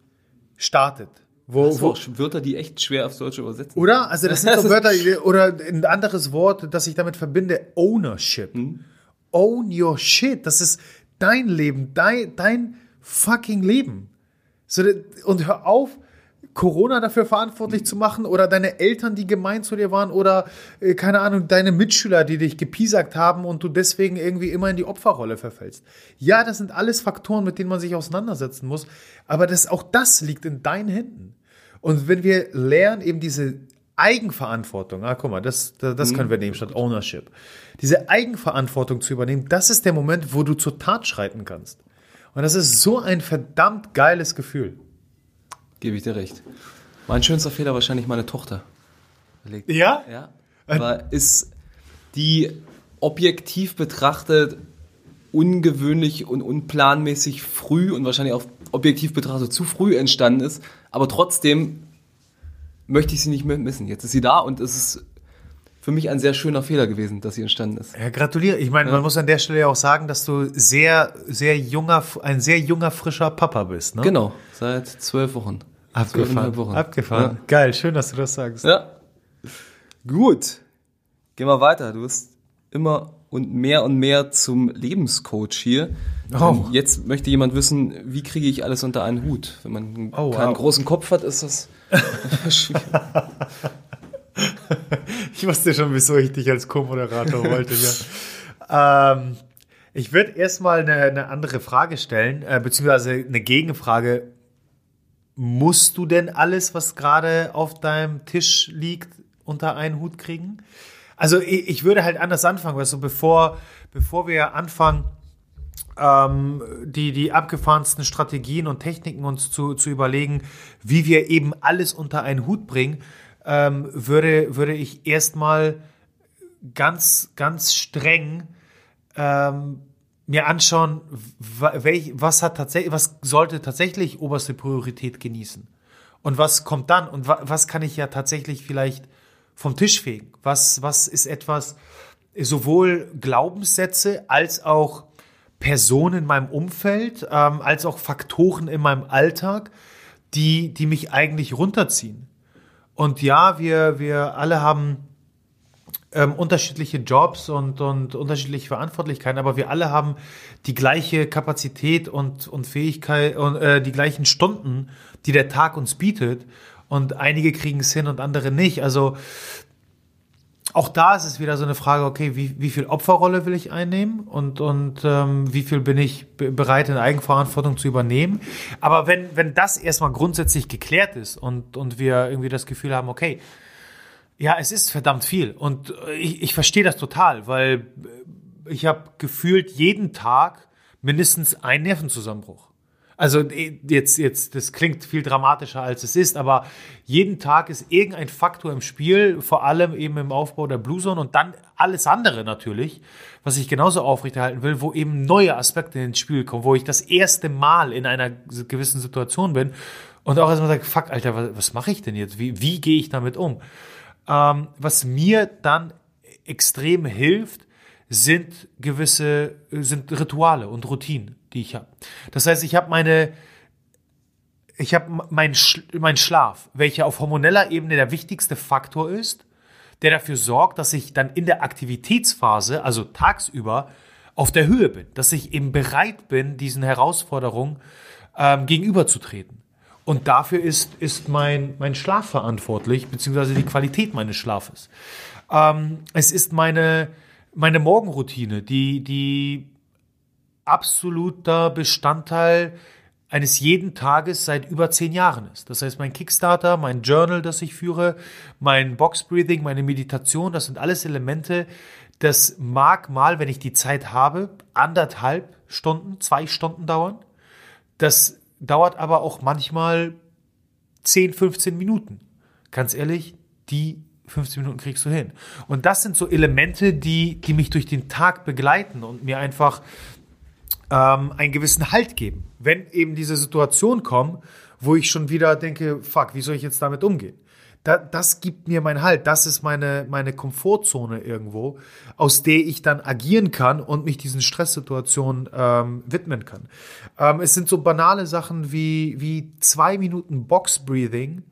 startet. Wo, das wo, Wörter, die echt schwer aufs Deutsche übersetzen. Oder? Also das sind so Wörter, oder ein anderes Wort, das ich damit verbinde, Ownership. Mhm own your shit. Das ist dein Leben, dein, dein fucking Leben. So, und hör auf, Corona dafür verantwortlich zu machen oder deine Eltern, die gemein zu dir waren oder, äh, keine Ahnung, deine Mitschüler, die dich gepiesackt haben und du deswegen irgendwie immer in die Opferrolle verfällst. Ja, das sind alles Faktoren, mit denen man sich auseinandersetzen muss, aber das, auch das liegt in deinen Händen. Und wenn wir lernen, eben diese Eigenverantwortung, ah, guck mal, das, das, das können wir nehmen statt Ownership. Diese Eigenverantwortung zu übernehmen, das ist der Moment, wo du zur Tat schreiten kannst. Und das ist so ein verdammt geiles Gefühl. Gebe ich dir recht. Mein schönster Fehler wahrscheinlich meine Tochter. Ja? Ja. Aber ist die objektiv betrachtet ungewöhnlich und unplanmäßig früh und wahrscheinlich auch objektiv betrachtet zu früh entstanden ist, aber trotzdem möchte ich sie nicht mehr missen. Jetzt ist sie da und es ist für mich ein sehr schöner Fehler gewesen, dass sie entstanden ist. Ja, gratuliere. Ich meine, ja. man muss an der Stelle ja auch sagen, dass du sehr, sehr junger, ein sehr junger, frischer Papa bist, ne? Genau, seit zwölf Wochen. Abgefahren. Wochen. Abgefahren. Ja. Geil, schön, dass du das sagst. Ja. Gut. Gehen wir weiter. Du wirst immer und mehr und mehr zum Lebenscoach hier. Oh. Jetzt möchte jemand wissen, wie kriege ich alles unter einen Hut? Wenn man oh, keinen wow. großen Kopf hat, ist das. Ich wusste schon, wieso ich dich als Co-Moderator wollte. Ja. Ähm, ich würde erstmal eine, eine andere Frage stellen, äh, beziehungsweise eine Gegenfrage. Musst du denn alles, was gerade auf deinem Tisch liegt, unter einen Hut kriegen? Also ich, ich würde halt anders anfangen, weißt du, bevor, bevor wir anfangen, ähm, die, die abgefahrensten Strategien und Techniken uns zu, zu überlegen, wie wir eben alles unter einen Hut bringen, ähm, würde, würde ich erstmal ganz, ganz streng ähm, mir anschauen, welch, was hat tatsächlich, was sollte tatsächlich oberste Priorität genießen? Und was kommt dann? Und wa was kann ich ja tatsächlich vielleicht vom Tisch fegen? Was, was ist etwas, sowohl Glaubenssätze als auch Personen in meinem Umfeld, ähm, als auch Faktoren in meinem Alltag, die, die mich eigentlich runterziehen? Und ja, wir, wir alle haben ähm, unterschiedliche Jobs und, und unterschiedliche Verantwortlichkeiten, aber wir alle haben die gleiche Kapazität und, und Fähigkeit und äh, die gleichen Stunden, die der Tag uns bietet. Und einige kriegen es hin und andere nicht. Also auch da ist es wieder so eine Frage, okay, wie, wie viel Opferrolle will ich einnehmen und, und ähm, wie viel bin ich bereit, in Eigenverantwortung zu übernehmen. Aber wenn, wenn das erstmal grundsätzlich geklärt ist und, und wir irgendwie das Gefühl haben, okay, ja, es ist verdammt viel. Und ich, ich verstehe das total, weil ich habe gefühlt jeden Tag mindestens einen Nervenzusammenbruch. Also äh, jetzt, jetzt, das klingt viel dramatischer als es ist, aber jeden Tag ist irgendein Faktor im Spiel, vor allem eben im Aufbau der Blue Zone und dann alles andere natürlich, was ich genauso aufrechterhalten will, wo eben neue Aspekte ins Spiel kommen, wo ich das erste Mal in einer gewissen Situation bin und auch erstmal sage, fuck, Alter, was, was mache ich denn jetzt? Wie, wie gehe ich damit um? Ähm, was mir dann extrem hilft, sind gewisse, sind Rituale und Routinen die ich habe. Das heißt, ich habe meine, ich habe mein, mein Schlaf, welcher auf hormoneller Ebene der wichtigste Faktor ist, der dafür sorgt, dass ich dann in der Aktivitätsphase, also tagsüber, auf der Höhe bin, dass ich eben bereit bin, diesen Herausforderungen ähm, gegenüberzutreten. Und dafür ist, ist mein, mein Schlaf verantwortlich, beziehungsweise die Qualität meines Schlafes. Ähm, es ist meine, meine Morgenroutine, die, die absoluter Bestandteil eines jeden Tages seit über zehn Jahren ist. Das heißt, mein Kickstarter, mein Journal, das ich führe, mein Box Breathing, meine Meditation, das sind alles Elemente, das mag mal, wenn ich die Zeit habe, anderthalb Stunden, zwei Stunden dauern. Das dauert aber auch manchmal 10, 15 Minuten. Ganz ehrlich, die 15 Minuten kriegst du hin. Und das sind so Elemente, die, die mich durch den Tag begleiten und mir einfach ähm, einen gewissen Halt geben. Wenn eben diese Situation kommt, wo ich schon wieder denke, fuck, wie soll ich jetzt damit umgehen? Da, das gibt mir mein Halt, das ist meine, meine Komfortzone irgendwo, aus der ich dann agieren kann und mich diesen Stresssituationen ähm, widmen kann. Ähm, es sind so banale Sachen wie, wie zwei Minuten Box Breathing,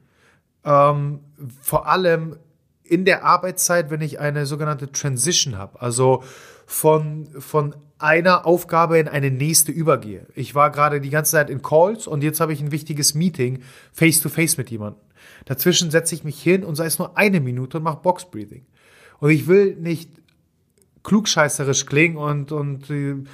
ähm, vor allem in der Arbeitszeit, wenn ich eine sogenannte Transition habe, also von, von einer Aufgabe in eine nächste übergehe. Ich war gerade die ganze Zeit in Calls und jetzt habe ich ein wichtiges Meeting face to face mit jemandem. Dazwischen setze ich mich hin und sei es nur eine Minute und mache Box Breathing. Und ich will nicht klugscheißerisch klingen und, und äh,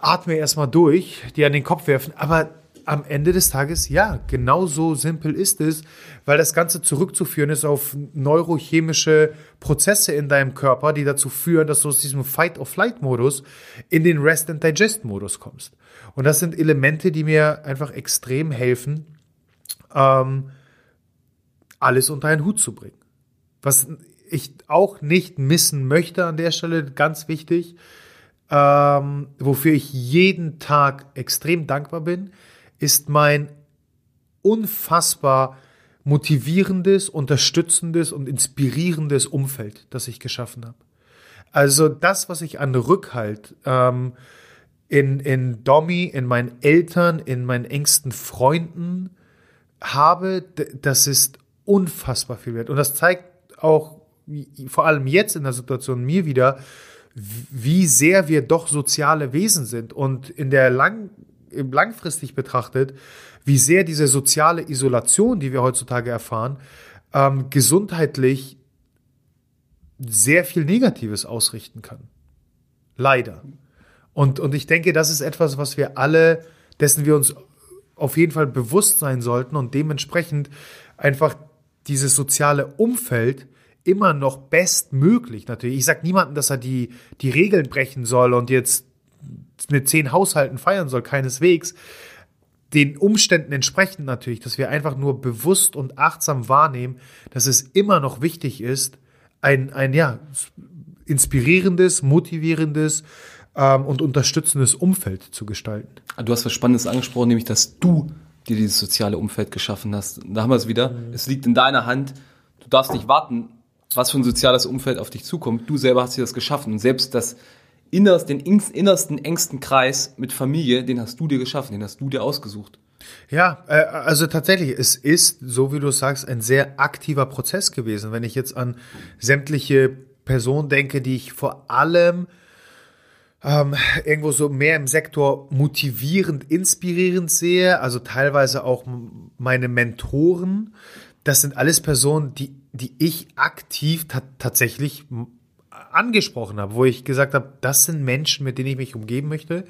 atme erstmal durch, die an den Kopf werfen, aber am Ende des Tages, ja, genau so simpel ist es, weil das Ganze zurückzuführen ist auf neurochemische Prozesse in deinem Körper, die dazu führen, dass du aus diesem Fight-or-Flight-Modus in den Rest-and-Digest-Modus kommst. Und das sind Elemente, die mir einfach extrem helfen, ähm, alles unter einen Hut zu bringen. Was ich auch nicht missen möchte an der Stelle, ganz wichtig, ähm, wofür ich jeden Tag extrem dankbar bin, ist mein unfassbar motivierendes, unterstützendes und inspirierendes Umfeld, das ich geschaffen habe. Also das, was ich an Rückhalt ähm, in, in Domi, in meinen Eltern, in meinen engsten Freunden habe, das ist unfassbar viel wert. Und das zeigt auch vor allem jetzt in der Situation mir wieder, wie sehr wir doch soziale Wesen sind und in der lang, langfristig betrachtet, wie sehr diese soziale Isolation, die wir heutzutage erfahren, ähm, gesundheitlich sehr viel Negatives ausrichten kann. Leider. Und, und ich denke, das ist etwas, was wir alle, dessen wir uns auf jeden Fall bewusst sein sollten und dementsprechend einfach dieses soziale Umfeld immer noch bestmöglich natürlich. Ich sage niemandem, dass er die, die Regeln brechen soll und jetzt mit zehn Haushalten feiern soll, keineswegs. Den Umständen entsprechend natürlich, dass wir einfach nur bewusst und achtsam wahrnehmen, dass es immer noch wichtig ist, ein, ein ja, inspirierendes, motivierendes ähm, und unterstützendes Umfeld zu gestalten. Ah, du hast was Spannendes angesprochen, nämlich dass du dir dieses soziale Umfeld geschaffen hast. Da haben wir es wieder. Mhm. Es liegt in deiner Hand. Du darfst nicht warten, was für ein soziales Umfeld auf dich zukommt. Du selber hast dir das geschaffen. Und selbst das innerst, den innersten, engsten Kreis mit Familie, den hast du dir geschaffen, den hast du dir ausgesucht. Ja, äh, also tatsächlich, es ist, so wie du sagst, ein sehr aktiver Prozess gewesen. Wenn ich jetzt an sämtliche Personen denke, die ich vor allem ähm, irgendwo so mehr im Sektor motivierend, inspirierend sehe, also teilweise auch meine Mentoren, das sind alles Personen, die, die ich aktiv tatsächlich angesprochen habe, wo ich gesagt habe, das sind Menschen, mit denen ich mich umgeben möchte.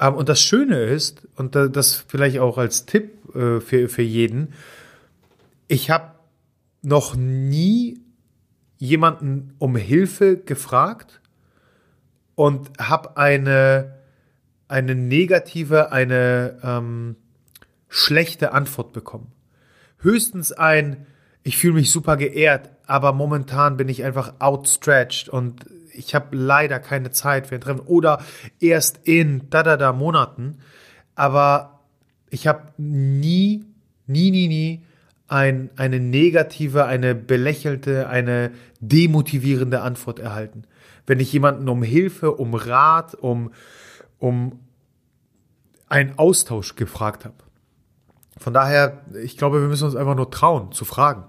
Ähm, und das Schöne ist, und das vielleicht auch als Tipp äh, für, für jeden, ich habe noch nie jemanden um Hilfe gefragt und habe eine, eine negative, eine ähm, schlechte Antwort bekommen. Höchstens ein, ich fühle mich super geehrt, aber momentan bin ich einfach outstretched und ich habe leider keine Zeit für ein Treffen oder erst in da da da Monaten. Aber ich habe nie, nie, nie, nie ein, eine negative, eine belächelte, eine demotivierende Antwort erhalten. Wenn ich jemanden um Hilfe, um Rat, um, um einen Austausch gefragt habe. Von daher, ich glaube, wir müssen uns einfach nur trauen, zu fragen.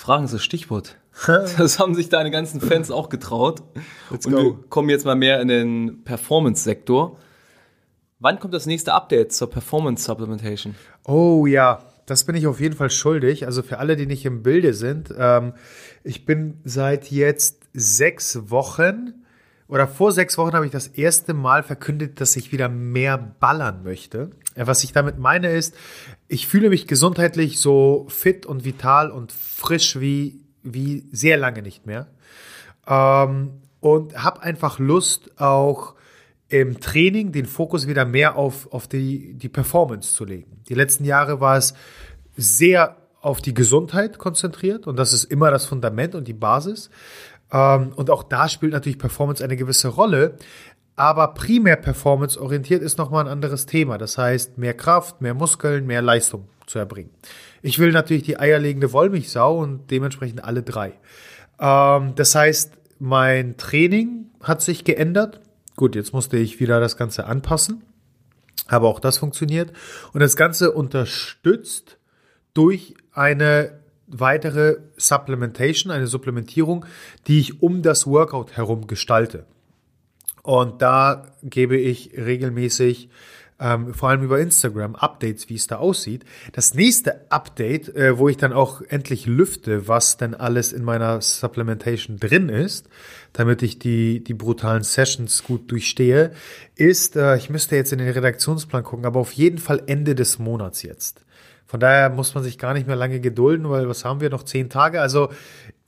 Fragen ist das Stichwort. Das haben sich deine ganzen Fans auch getraut. Let's Und go. wir kommen jetzt mal mehr in den Performance-Sektor. Wann kommt das nächste Update zur Performance Supplementation? Oh ja, das bin ich auf jeden Fall schuldig. Also für alle, die nicht im Bilde sind, ähm, ich bin seit jetzt sechs Wochen oder vor sechs Wochen habe ich das erste Mal verkündet, dass ich wieder mehr ballern möchte. Was ich damit meine ist, ich fühle mich gesundheitlich so fit und vital und frisch wie wie sehr lange nicht mehr. Ähm, und habe einfach Lust, auch im Training den Fokus wieder mehr auf, auf die, die Performance zu legen. Die letzten Jahre war es sehr auf die Gesundheit konzentriert und das ist immer das Fundament und die Basis. Ähm, und auch da spielt natürlich Performance eine gewisse Rolle. Aber primär performance-orientiert ist nochmal ein anderes Thema. Das heißt, mehr Kraft, mehr Muskeln, mehr Leistung zu erbringen. Ich will natürlich die eierlegende Wollmilchsau und dementsprechend alle drei. Ähm, das heißt, mein Training hat sich geändert. Gut, jetzt musste ich wieder das Ganze anpassen. Aber auch das funktioniert. Und das Ganze unterstützt durch eine weitere Supplementation, eine Supplementierung, die ich um das Workout herum gestalte. Und da gebe ich regelmäßig ähm, vor allem über Instagram, Updates, wie es da aussieht. Das nächste Update, äh, wo ich dann auch endlich lüfte, was denn alles in meiner Supplementation drin ist, damit ich die, die brutalen Sessions gut durchstehe, ist, äh, ich müsste jetzt in den Redaktionsplan gucken, aber auf jeden Fall Ende des Monats jetzt. Von daher muss man sich gar nicht mehr lange gedulden, weil was haben wir noch? Zehn Tage. Also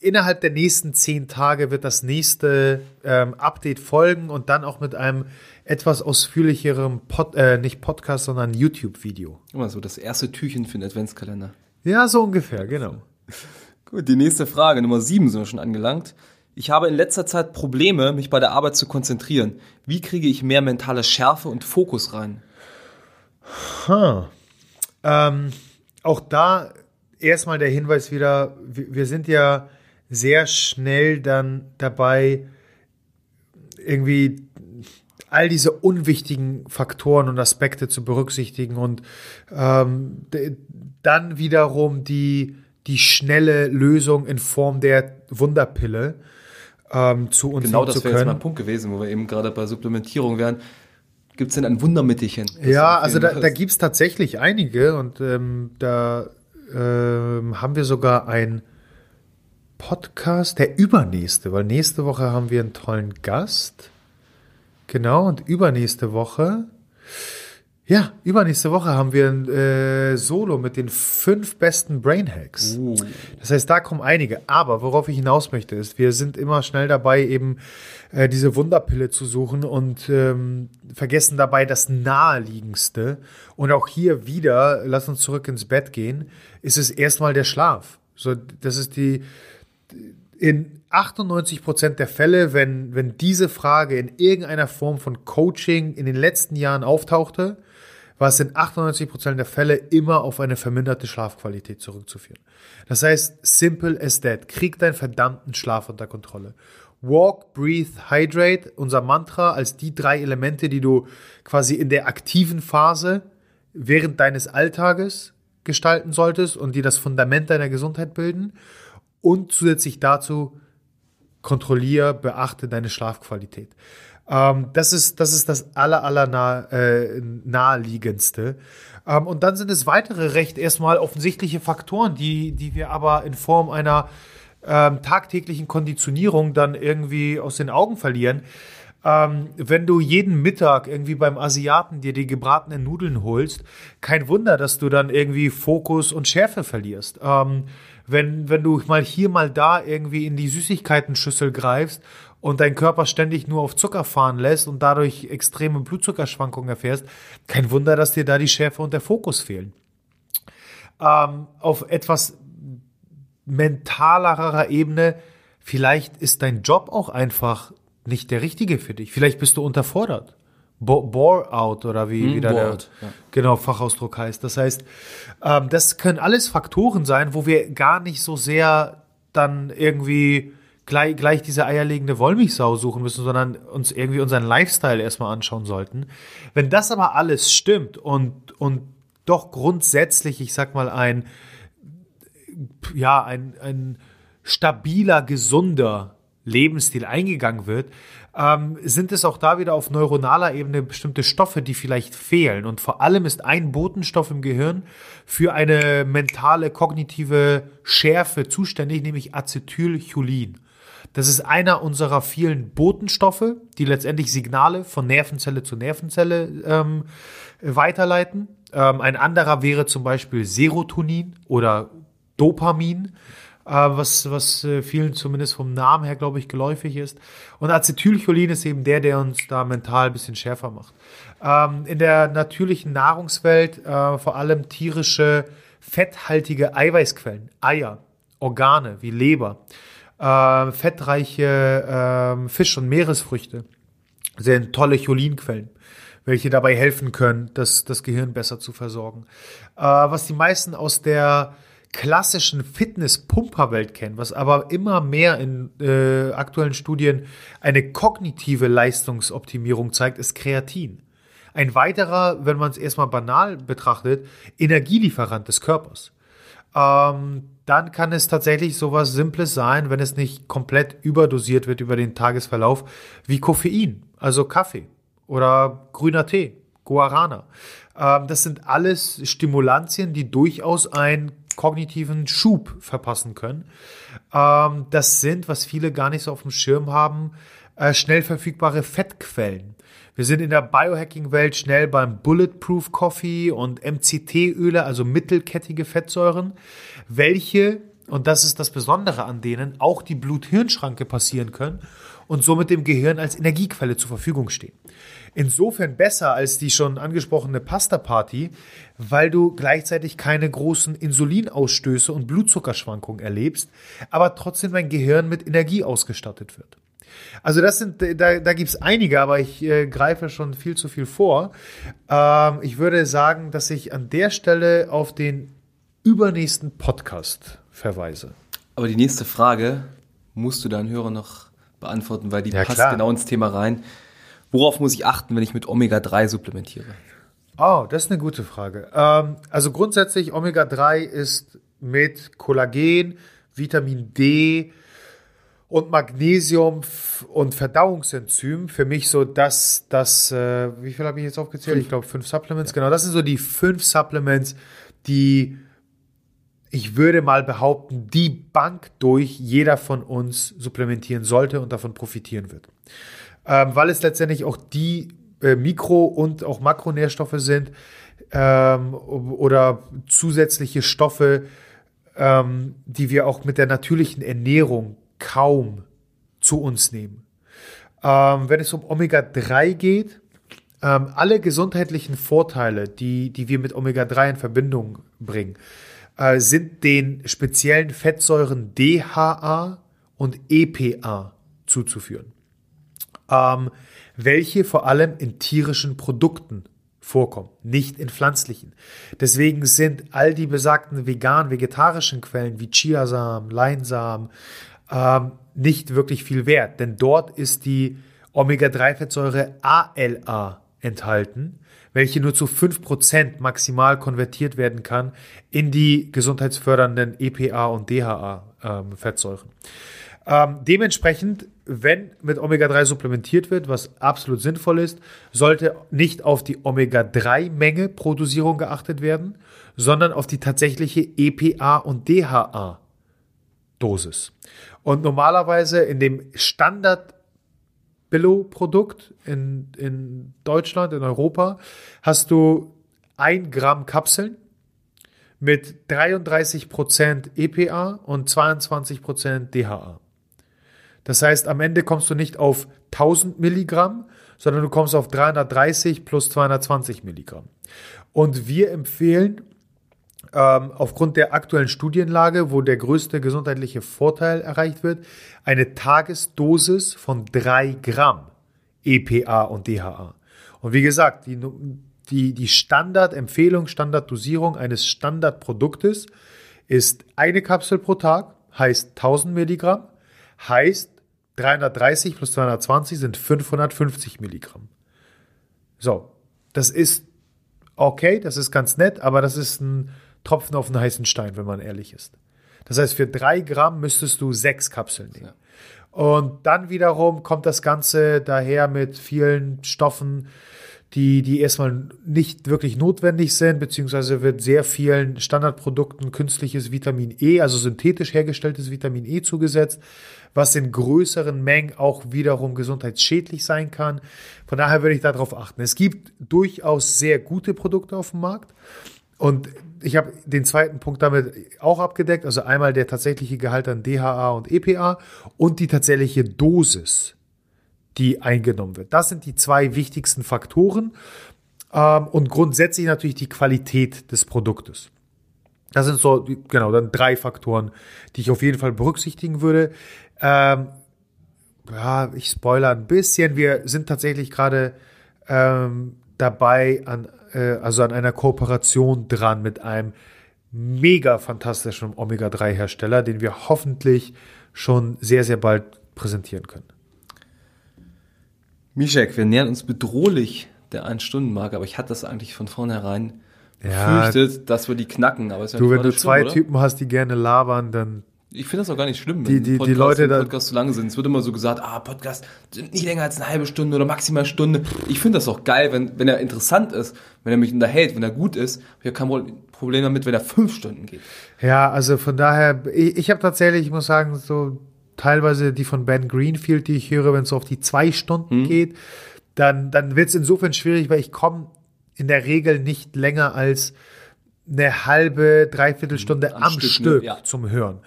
innerhalb der nächsten zehn Tage wird das nächste ähm, Update folgen und dann auch mit einem etwas ausführlicherem Pod, äh, nicht Podcast, sondern YouTube-Video. Immer so das erste Türchen für den Adventskalender. Ja, so ungefähr, genau. Gut, die nächste Frage, Nummer sieben sind wir schon angelangt. Ich habe in letzter Zeit Probleme, mich bei der Arbeit zu konzentrieren. Wie kriege ich mehr mentale Schärfe und Fokus rein? Huh. Ähm, auch da erstmal der Hinweis wieder, wir, wir sind ja sehr schnell dann dabei, irgendwie all diese unwichtigen Faktoren und Aspekte zu berücksichtigen und ähm, dann wiederum die, die schnelle Lösung in Form der Wunderpille ähm, zu uns Genau, das zu wäre jetzt mal ein Punkt gewesen, wo wir eben gerade bei Supplementierung wären. Gibt es denn ein Wundermittelchen? Ja, also da, da gibt es tatsächlich einige und ähm, da ähm, haben wir sogar ein Podcast, der übernächste, weil nächste Woche haben wir einen tollen Gast. Genau, und übernächste Woche, ja, übernächste Woche haben wir ein äh, Solo mit den fünf besten Brain Hacks. Uh. Das heißt, da kommen einige. Aber worauf ich hinaus möchte, ist, wir sind immer schnell dabei, eben äh, diese Wunderpille zu suchen und ähm, vergessen dabei das Naheliegendste. Und auch hier wieder, lass uns zurück ins Bett gehen, ist es erstmal der Schlaf. So, das ist die, in 98 Prozent der Fälle, wenn, wenn diese Frage in irgendeiner Form von Coaching in den letzten Jahren auftauchte, war es in 98 Prozent der Fälle immer auf eine verminderte Schlafqualität zurückzuführen. Das heißt, simple as that. Krieg deinen verdammten Schlaf unter Kontrolle. Walk, breathe, hydrate, unser Mantra als die drei Elemente, die du quasi in der aktiven Phase während deines Alltages gestalten solltest und die das Fundament deiner Gesundheit bilden. Und zusätzlich dazu kontrolliere, beachte deine Schlafqualität. Ähm, das, ist, das ist das aller, aller nah, äh, naheliegendste. Ähm, und dann sind es weitere recht erstmal offensichtliche Faktoren, die, die wir aber in Form einer ähm, tagtäglichen Konditionierung dann irgendwie aus den Augen verlieren. Ähm, wenn du jeden Mittag irgendwie beim Asiaten dir die gebratenen Nudeln holst, kein Wunder, dass du dann irgendwie Fokus und Schärfe verlierst. Ähm, wenn, wenn du mal hier, mal da irgendwie in die Süßigkeitenschüssel greifst und dein Körper ständig nur auf Zucker fahren lässt und dadurch extreme Blutzuckerschwankungen erfährst, kein Wunder, dass dir da die Schärfe und der Fokus fehlen. Ähm, auf etwas mentalerer Ebene, vielleicht ist dein Job auch einfach nicht der richtige für dich. Vielleicht bist du unterfordert. Bo bore out oder wie Hm, wieder der ja. genau Fachausdruck heißt. Das heißt, ähm, das können alles Faktoren sein, wo wir gar nicht so sehr dann irgendwie gleich, gleich diese eierlegende Wollmilchsau suchen müssen, sondern uns irgendwie unseren Lifestyle erstmal anschauen sollten. Wenn das aber alles stimmt und, und doch grundsätzlich, ich sag mal, ein, ja, ein, ein stabiler, gesunder Lebensstil eingegangen wird, ähm, sind es auch da wieder auf neuronaler Ebene bestimmte Stoffe, die vielleicht fehlen. Und vor allem ist ein Botenstoff im Gehirn für eine mentale, kognitive Schärfe zuständig, nämlich Acetylcholin. Das ist einer unserer vielen Botenstoffe, die letztendlich Signale von Nervenzelle zu Nervenzelle ähm, weiterleiten. Ähm, ein anderer wäre zum Beispiel Serotonin oder Dopamin, was, was äh, vielen zumindest vom Namen her, glaube ich, geläufig ist. Und Acetylcholin ist eben der, der uns da mental ein bisschen schärfer macht. Ähm, in der natürlichen Nahrungswelt äh, vor allem tierische, fetthaltige Eiweißquellen, Eier, Organe wie Leber, äh, fettreiche äh, Fisch- und Meeresfrüchte sind tolle Cholinquellen, welche dabei helfen können, das, das Gehirn besser zu versorgen. Äh, was die meisten aus der klassischen Fitness-Pumper-Welt kennen, was aber immer mehr in äh, aktuellen Studien eine kognitive Leistungsoptimierung zeigt, ist Kreatin. Ein weiterer, wenn man es erstmal banal betrachtet, Energielieferant des Körpers. Ähm, dann kann es tatsächlich sowas Simples sein, wenn es nicht komplett überdosiert wird über den Tagesverlauf, wie Koffein, also Kaffee oder grüner Tee, Guarana. Ähm, das sind alles Stimulantien, die durchaus einen kognitiven Schub verpassen können. Ähm, das sind, was viele gar nicht so auf dem Schirm haben, äh, schnell verfügbare Fettquellen. Wir sind in der Biohacking-Welt schnell beim Bulletproof Coffee und MCT-Öle, also mittelkettige Fettsäuren, welche, und das ist das Besondere an denen, auch die Blut-Hirn-Schranke passieren können und somit dem Gehirn als Energiequelle zur Verfügung stehen. Insofern besser als die schon angesprochene Pasta-Party, weil du gleichzeitig keine großen Insulinausstöße und Blutzuckerschwankungen erlebst, aber trotzdem dein Gehirn mit Energie ausgestattet wird. Also das sind, da, da gibt es einige, aber ich äh, greife schon viel zu viel vor. Ähm, ich würde sagen, dass ich an der Stelle auf den übernächsten Podcast verweise. Aber die nächste Frage musst du deinen Hörer noch beantworten, weil die Ja, passt klar. genau ins Thema rein. Worauf muss ich achten, wenn ich mit Omega-3 supplementiere? Oh, das ist eine gute Frage. Ähm, also grundsätzlich Omega-3 ist mit Kollagen, Vitamin D und Magnesium und Verdauungsenzym für mich so das, das äh, wie viel habe ich jetzt aufgezählt? Ich glaube fünf Supplements, genau. Das sind so die fünf Supplements, die ich würde mal behaupten, die Bank durch jeder von uns supplementieren sollte und davon profitieren wird. Ähm, weil es letztendlich auch die äh, Mikro- und auch Makronährstoffe sind ähm, oder zusätzliche Stoffe, ähm, die wir auch mit der natürlichen Ernährung kaum zu uns nehmen. Ähm, wenn es um Omega-3 geht, ähm, alle gesundheitlichen Vorteile, die, die wir mit Omega-3 in Verbindung bringen, äh, sind den speziellen Fettsäuren DHA und EPA zuzuführen, ähm, welche vor allem in tierischen Produkten vorkommen, nicht in pflanzlichen. Deswegen sind all die besagten vegan, vegetarischen Quellen wie Chiasamen, Leinsamen ähm, nicht wirklich viel wert, denn dort ist die Omega-3-Fettsäure ALA enthalten, welche nur zu 5% maximal konvertiert werden kann in die gesundheitsfördernden EPA und DHA-Fettsäuren. Ähm, dementsprechend, wenn mit Omega-3 supplementiert wird, was absolut sinnvoll ist, sollte nicht auf die Omega-3-Menge pro Dosierung geachtet werden, sondern auf die tatsächliche EPA und DHA-Dosis. Und normalerweise in dem Standard Billo-Produkt in, in Deutschland, in Europa, hast du ein Gramm Kapseln mit 33% EPA und 22% DHA. Das heißt, am Ende kommst du nicht auf 1000 Milligramm, sondern du kommst auf 330 plus 220 Milligramm. Und wir empfehlen ähm, aufgrund der aktuellen Studienlage, wo der größte gesundheitliche Vorteil erreicht wird, eine Tagesdosis von 3 Gramm EPA und DHA. Und wie gesagt, die, die, die Standardempfehlung, Standarddosierung eines Standardproduktes ist eine Kapsel pro Tag, heißt 1000 Milligramm, heißt 330 plus 220 sind 550 Milligramm. So, das ist okay, das ist ganz nett, aber das ist ein Tropfen auf einen heißen Stein, wenn man ehrlich ist. Das heißt, für drei Gramm müsstest du sechs Kapseln nehmen. Und dann wiederum kommt das Ganze daher mit vielen Stoffen, die, die erstmal nicht wirklich notwendig sind, beziehungsweise wird sehr vielen Standardprodukten künstliches Vitamin E, also synthetisch hergestelltes Vitamin E zugesetzt, was in größeren Mengen auch wiederum gesundheitsschädlich sein kann. Von daher würde ich darauf achten. Es gibt durchaus sehr gute Produkte auf dem Markt. Und ich habe den zweiten Punkt damit auch abgedeckt, also einmal der tatsächliche Gehalt an DHA und EPA und die tatsächliche Dosis, die eingenommen wird. Das sind die zwei wichtigsten Faktoren ähm, und grundsätzlich natürlich die Qualität des Produktes. Das sind so, genau, dann drei Faktoren, die ich auf jeden Fall berücksichtigen würde. Ähm, ja, ich spoilere ein bisschen. Wir sind tatsächlich gerade ähm, dabei, an, äh, also an einer Kooperation dran mit einem mega fantastischen Omega-3-Hersteller, den wir hoffentlich schon sehr, sehr bald präsentieren können. Mischek, wir nähern uns bedrohlich der Ein-Stunden-Marke, aber ich hatte das eigentlich von vornherein Ja, befürchtet, dass wir die knacken. Aber Du, wenn du zwei oder? Typen hast, die gerne labern, dann Ich finde das auch gar nicht schlimm, Die- die- die Leute da- Podcast zu lange sind. Es wird immer so gesagt, ah, Podcast sind nicht länger als eine halbe Stunde oder maximal eine Stunde. Ich finde das auch geil, wenn, wenn er interessant ist, wenn er mich unterhält, wenn er gut ist. Ich habe kein Problem damit, wenn er fünf Stunden geht. Ja, also von daher, ich, ich habe tatsächlich, ich muss sagen, so teilweise die von Ben Greenfield, die ich höre, wenn es so auf die zwei Stunden geht, dann, dann wird es insofern schwierig, weil ich komme in der Regel nicht länger als eine halbe, dreiviertel Stunde Am am, Stück, Stück? Ja. zum Hören.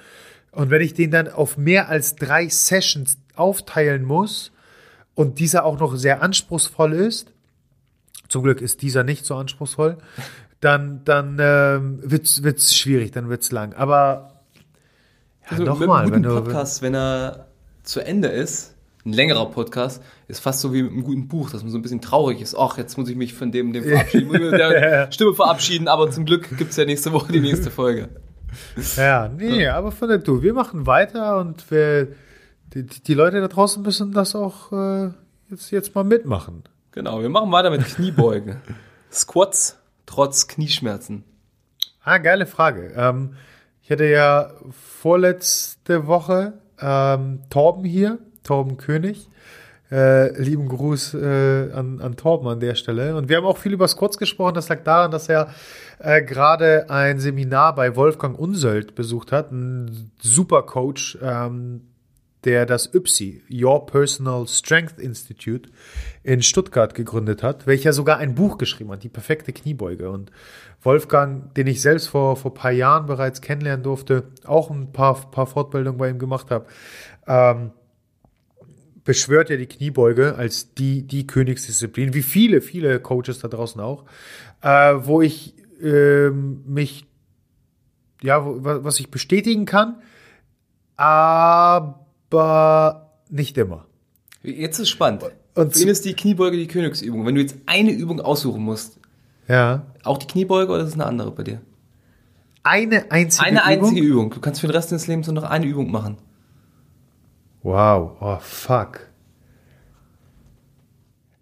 Und wenn ich den dann auf mehr als drei Sessions aufteilen muss und dieser auch noch sehr anspruchsvoll ist, zum Glück ist dieser nicht so anspruchsvoll, dann, dann ähm, wird's wird's schwierig, dann wird's lang. Aber ja, Also mit nochmal, einem wenn guten Podcast, wenn er zu Ende ist, ein längerer Podcast ist fast so wie mit einem guten Buch, dass man so ein bisschen traurig ist. Ach, jetzt muss ich mich von dem, dem verabschieden, muss ich mit der Stimme verabschieden, aber zum Glück gibt's ja nächste Woche die nächste Folge. Ja, nee, aber von der du, wir machen weiter und wir, die, die Leute da draußen müssen das auch äh, jetzt, jetzt mal mitmachen. Genau, wir machen weiter mit Kniebeugen. Squats trotz Knieschmerzen. Ah, geile Frage. Ähm, ich hatte ja vorletzte Woche ähm, Torben hier, Torben König. Äh, lieben Gruß äh, an, an Torben an der Stelle. Und wir haben auch viel über Squats gesprochen. Das lag daran, dass er äh, gerade ein Seminar bei Wolfgang Unsöld besucht hat, ein super Coach, ähm, der das YPSI, Your Personal Strength Institute, in Stuttgart gegründet hat, welcher sogar ein Buch geschrieben hat, die perfekte Kniebeuge. Und Wolfgang, den ich selbst vor, vor paar Jahren bereits kennenlernen durfte, auch ein paar, paar Fortbildungen bei ihm gemacht habe, ähm, beschwört ja die Kniebeuge als die, die Königsdisziplin, wie viele, viele Coaches da draußen auch, äh, wo ich äh, mich, ja, wo, was ich bestätigen kann, aber nicht immer. Jetzt ist spannend. Und Für ihn ist die Kniebeuge die Königsübung. Wenn du jetzt eine Übung aussuchen musst, ja. auch die Kniebeuge oder ist es eine andere bei dir? Eine einzige eine Übung? Eine einzige Übung. Du kannst für den Rest deines Lebens nur noch eine Übung machen. Wow, oh fuck.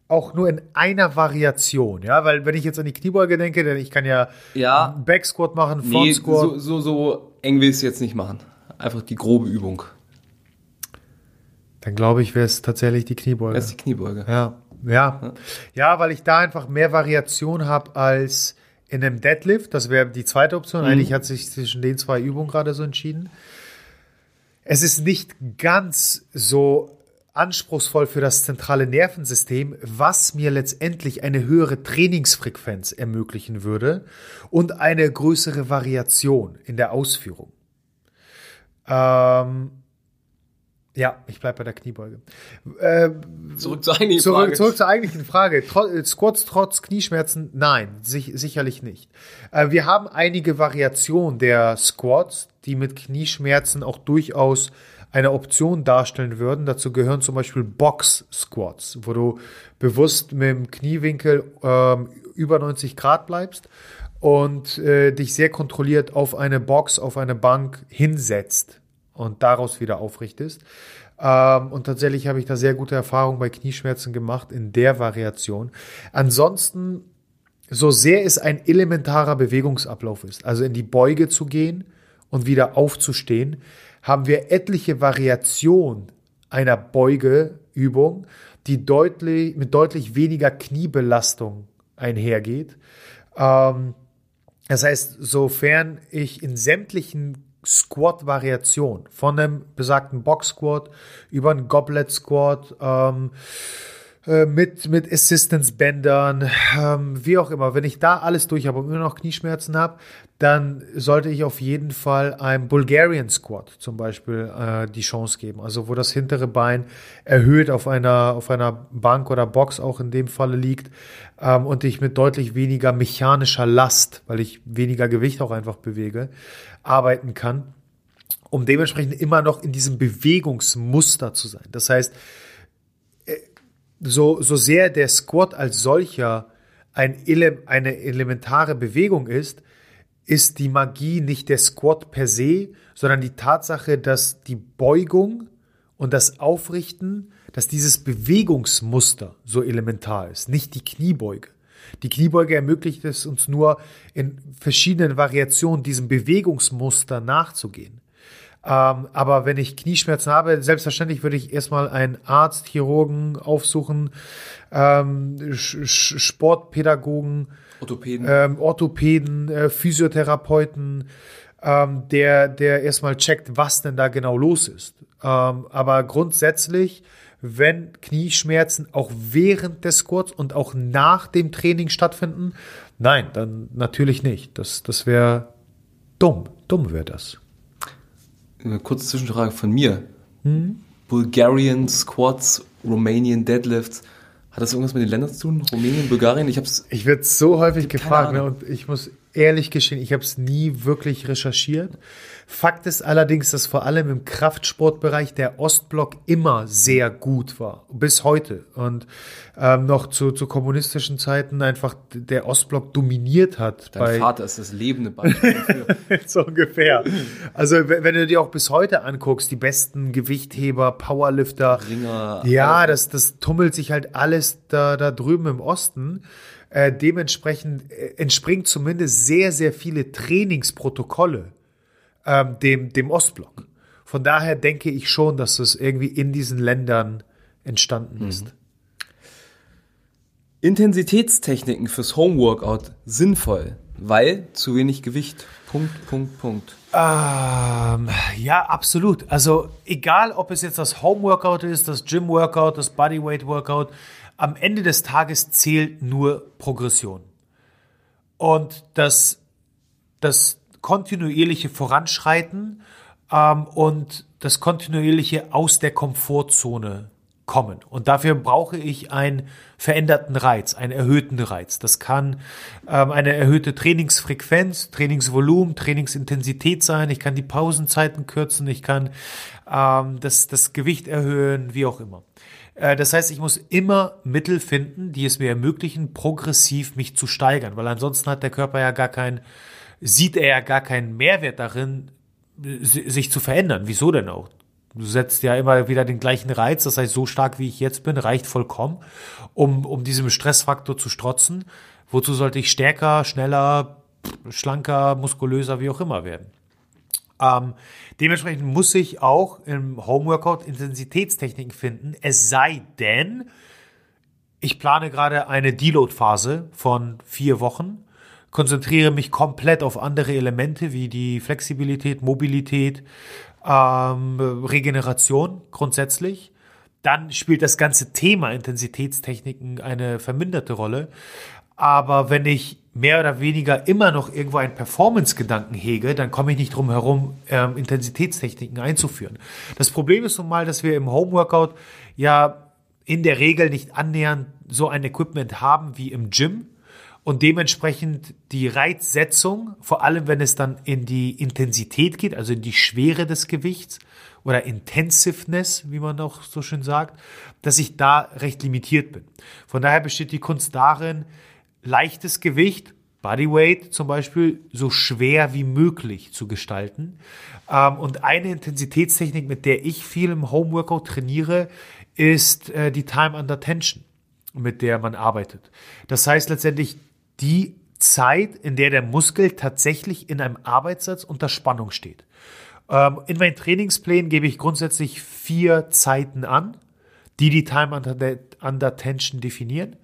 Auch nur in einer Variation, ja, weil wenn ich jetzt an die Kniebeuge denke, denn ich kann ja, ja Backsquat machen, Front nee, Squat. So, so, so eng will ich es jetzt nicht machen. Einfach die grobe Übung. Dann glaube ich, wäre es tatsächlich die Kniebeuge. Das ist die Kniebeuge. Ja. ja. Ja, weil ich da einfach mehr Variation habe als in einem Deadlift. Das wäre die zweite Option. Mhm. Eigentlich hat sich zwischen den zwei Übungen gerade so entschieden. Es ist nicht ganz so anspruchsvoll für das zentrale Nervensystem, was mir letztendlich eine höhere Trainingsfrequenz ermöglichen würde und eine größere Variation in der Ausführung. Ähm, ja, ich bleibe bei der Kniebeuge. Äh, zurück zur eigentlichen zurück, Frage. Zurück zur eigentlichen Frage. Tro äh, Squats trotz Knieschmerzen? Nein, sich, sicherlich nicht. Äh, wir haben einige Variationen der Squats, die mit Knieschmerzen auch durchaus eine Option darstellen würden. Dazu gehören zum Beispiel Box Squats, wo du bewusst mit dem Kniewinkel ähm, über 90 Grad bleibst und äh, dich sehr kontrolliert auf eine Box, auf eine Bank hinsetzt und daraus wieder aufrichtest. Ähm, und tatsächlich habe ich da sehr gute Erfahrungen bei Knieschmerzen gemacht in der Variation. Ansonsten, so sehr es ein elementarer Bewegungsablauf ist, also in die Beuge zu gehen und wieder aufzustehen, haben wir etliche Variationen einer Beugeübung, die deutlich, mit deutlich weniger Kniebelastung einhergeht. Ähm, das heißt, sofern ich in sämtlichen Squat-Variation von einem besagten Box Squat über einen Goblet Squat ähm, äh, mit, mit Assistance-Bändern, ähm, wie auch immer. Wenn ich da alles durch habe und immer noch Knieschmerzen habe, dann sollte ich auf jeden Fall einem Bulgarian Squat zum Beispiel äh, die Chance geben. Also wo das hintere Bein erhöht auf einer, auf einer Bank oder Box auch in dem Falle liegt ähm, und ich mit deutlich weniger mechanischer Last, weil ich weniger Gewicht auch einfach bewege, arbeiten kann, um dementsprechend immer noch in diesem Bewegungsmuster zu sein. Das heißt, so, so sehr der Squat als solcher ein Ele eine elementare Bewegung ist, ist die Magie nicht der Squat per se, sondern die Tatsache, dass die Beugung und das Aufrichten, dass dieses Bewegungsmuster so elementar ist, nicht die Kniebeuge. Die Kniebeuge ermöglicht es uns nur in verschiedenen Variationen diesem Bewegungsmuster nachzugehen. Ähm, aber wenn ich Knieschmerzen habe, selbstverständlich würde ich erstmal einen Arzt, Chirurgen aufsuchen, ähm, Sportpädagogen, Orthopäden, ähm, Orthopäden äh, Physiotherapeuten, ähm, der, der erstmal checkt, was denn da genau los ist. Ähm, aber grundsätzlich wenn Knieschmerzen auch während des Squats und auch nach dem Training stattfinden? Nein, dann natürlich nicht. Das, das wäre dumm. Dumm wäre das. Eine kurze Zwischenfrage von mir. Hm? Bulgarian Squats, Romanian Deadlifts. Hat das irgendwas mit den Ländern zu tun? Rumänien, Bulgarien? Ich hab's. Ich werde so häufig gefragt, ne, und ich muss ehrlich geschehen, ich habe es nie wirklich recherchiert. Fakt ist allerdings, dass vor allem im Kraftsportbereich der Ostblock immer sehr gut war, bis heute. Und ähm, noch zu, zu kommunistischen Zeiten einfach der Ostblock dominiert hat. Dein Vater ist das lebende Beispiel dafür. so ungefähr. Also wenn du dir auch bis heute anguckst, die besten Gewichtheber, Powerlifter, Ringer, ja, das, das tummelt sich halt alles da, da drüben im Osten. Äh, dementsprechend äh, entspringt zumindest sehr, sehr viele Trainingsprotokolle ähm, dem, dem Ostblock. Von daher denke ich schon, dass es irgendwie in diesen Ländern entstanden ist. Mhm. Intensitätstechniken fürs Homeworkout sinnvoll, weil zu wenig Gewicht. Punkt, Punkt, Punkt. Ähm, ja, absolut. Also egal, ob es jetzt das Homeworkout ist, das Gym-Workout, das Bodyweight-Workout, am Ende des Tages zählt nur Progression. Und das, das kontinuierliche Voranschreiten ähm, und das kontinuierliche aus der Komfortzone kommen. Und dafür brauche ich einen veränderten Reiz, einen erhöhten Reiz. Das kann ähm, eine erhöhte Trainingsfrequenz, Trainingsvolumen, Trainingsintensität sein. Ich kann die Pausenzeiten kürzen, ich kann ähm, das, das Gewicht erhöhen, wie auch immer. Äh, das heißt, ich muss immer Mittel finden, die es mir ermöglichen, progressiv mich zu steigern, weil ansonsten hat der Körper ja gar keinen, sieht er ja gar keinen Mehrwert darin, sich zu verändern. Wieso denn auch? Du setzt ja immer wieder den gleichen Reiz, das heißt, so stark wie ich jetzt bin, reicht vollkommen, um, um diesem Stressfaktor zu strotzen. Wozu sollte ich stärker, schneller, schlanker, muskulöser, wie auch immer werden? Ähm, dementsprechend muss ich auch im Homeworkout Intensitätstechniken finden, es sei denn, ich plane gerade eine Deload-Phase von vier Wochen, konzentriere mich komplett auf andere Elemente wie die Flexibilität, Mobilität, ähm, Regeneration grundsätzlich. Dann spielt das ganze Thema Intensitätstechniken eine verminderte Rolle. Aber wenn ich mehr oder weniger immer noch irgendwo einen Performance-Gedanken hege, dann komme ich nicht drum herum, ähm, Intensitätstechniken einzuführen. Das Problem ist nun mal, dass wir im Homeworkout ja in der Regel nicht annähernd so ein Equipment haben wie im Gym und dementsprechend die Reizsetzung, vor allem wenn es dann in die Intensität geht, also in die Schwere des Gewichts oder Intensiveness, wie man auch so schön sagt, dass ich da recht limitiert bin. Von daher besteht die Kunst darin, leichtes Gewicht, Bodyweight zum Beispiel, so schwer wie möglich zu gestalten. Ähm, und eine Intensitätstechnik, mit der ich viel im Homeworkout trainiere, ist äh, die Time Under Tension, mit der man arbeitet. Das heißt letztendlich die Zeit, in der der Muskel tatsächlich in einem Arbeitssatz unter Spannung steht. Ähm, in meinen Trainingsplänen gebe ich grundsätzlich vier Zeiten an, die die Time Under, under Tension definieren.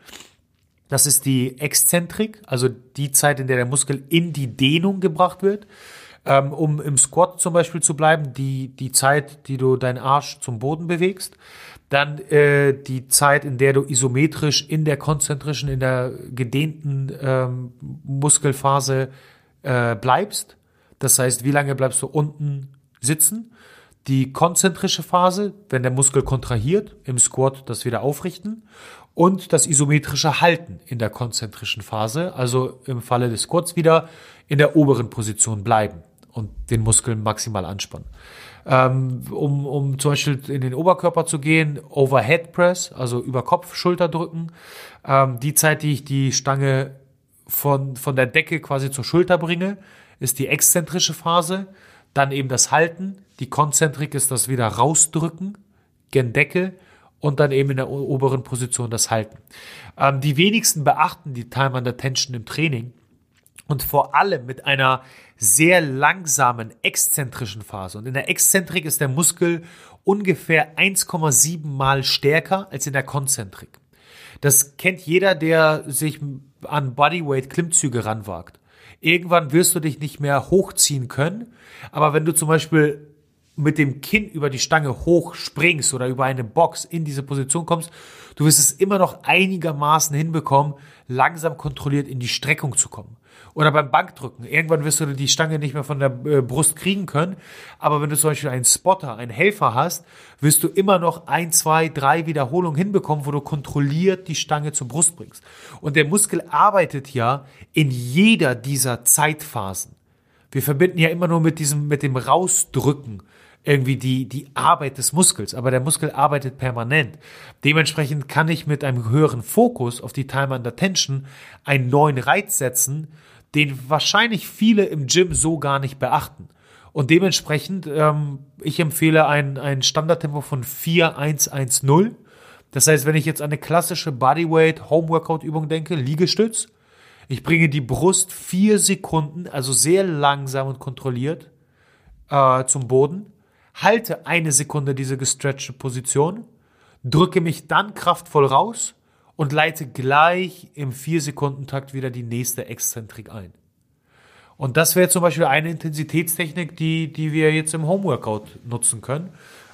Das ist die Exzentrik, also die Zeit, in der der Muskel in die Dehnung gebracht wird. Ähm, um im Squat zum Beispiel zu bleiben, die, die Zeit, die du deinen Arsch zum Boden bewegst. Dann äh, die Zeit, in der du isometrisch in der konzentrischen, in der gedehnten ähm, Muskelphase äh, bleibst. Das heißt, wie lange bleibst du unten sitzen? Die konzentrische Phase, wenn der Muskel kontrahiert, im Squat das wieder aufrichten und das isometrische Halten in der konzentrischen Phase, also im Falle des Squats wieder in der oberen Position bleiben und den Muskel maximal anspannen. Ähm, um, um zum Beispiel in den Oberkörper zu gehen, Overhead Press, also über Kopf, Schulter drücken. Ähm, die Zeit, die ich die Stange von, von der Decke quasi zur Schulter bringe, ist die exzentrische Phase. Dann eben das Halten. Die Konzentrik ist das wieder rausdrücken, gen Decke und dann eben in der oberen Position das Halten. Ähm, die wenigsten beachten die Time under Tension im Training und vor allem mit einer sehr langsamen exzentrischen Phase. Und in der Exzentrik ist der Muskel ungefähr 1,7 mal stärker als in der Konzentrik. Das kennt jeder, der sich an Bodyweight Klimmzüge ranwagt. Irgendwann wirst du dich nicht mehr hochziehen können, aber wenn du zum Beispiel mit dem Kinn über die Stange hoch springst oder über eine Box in diese Position kommst, du wirst es immer noch einigermaßen hinbekommen, langsam kontrolliert in die Streckung zu kommen. Oder beim Bankdrücken. Irgendwann wirst du die Stange nicht mehr von der äh, Brust kriegen können. Aber wenn du zum Beispiel einen Spotter, einen Helfer hast, wirst du immer noch ein, zwei, drei Wiederholungen hinbekommen, wo du kontrolliert die Stange zur Brust bringst. Und der Muskel arbeitet ja in jeder dieser Zeitphasen. Wir verbinden ja immer nur mit diesem, mit dem Rausdrücken irgendwie die, die Arbeit des Muskels, aber der Muskel arbeitet permanent. Dementsprechend kann ich mit einem höheren Fokus auf die Time under Tension einen neuen Reiz setzen, den wahrscheinlich viele im Gym so gar nicht beachten. Und dementsprechend, ähm, ich empfehle ein, ein Standardtempo von 4-1-1-0. Das heißt, wenn ich jetzt an eine klassische Bodyweight Homeworkout Übung denke, Liegestütz, ich bringe die Brust vier Sekunden, also sehr langsam und kontrolliert, äh, zum Boden halte eine Sekunde diese gestretchte Position, drücke mich dann kraftvoll raus und leite gleich im 4-Sekunden-Takt wieder die nächste Exzentrik ein. Und das wäre zum Beispiel eine Intensitätstechnik, die, die wir jetzt im Homeworkout nutzen können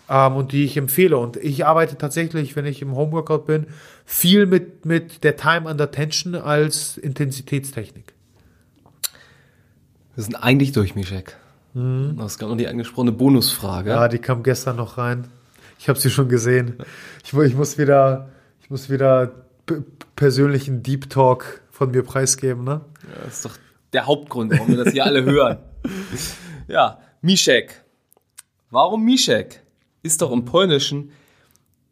ähm, und die ich empfehle. Und ich arbeite tatsächlich, wenn ich im Homeworkout bin, viel mit, mit der Time under Tension als Intensitätstechnik. Wir sind eigentlich durch, Mischek. Mhm. Das ist gerade noch die angesprochene Bonusfrage. Ja, die kam gestern noch rein. Ich habe sie schon gesehen. Ich, ich, muss wieder, ich muss wieder persönlichen Deep Talk von mir preisgeben, ne? Ja, das ist doch der Hauptgrund, warum wir das hier alle hören. Ja, Miszek. Warum Miszek? Ist doch im Polnischen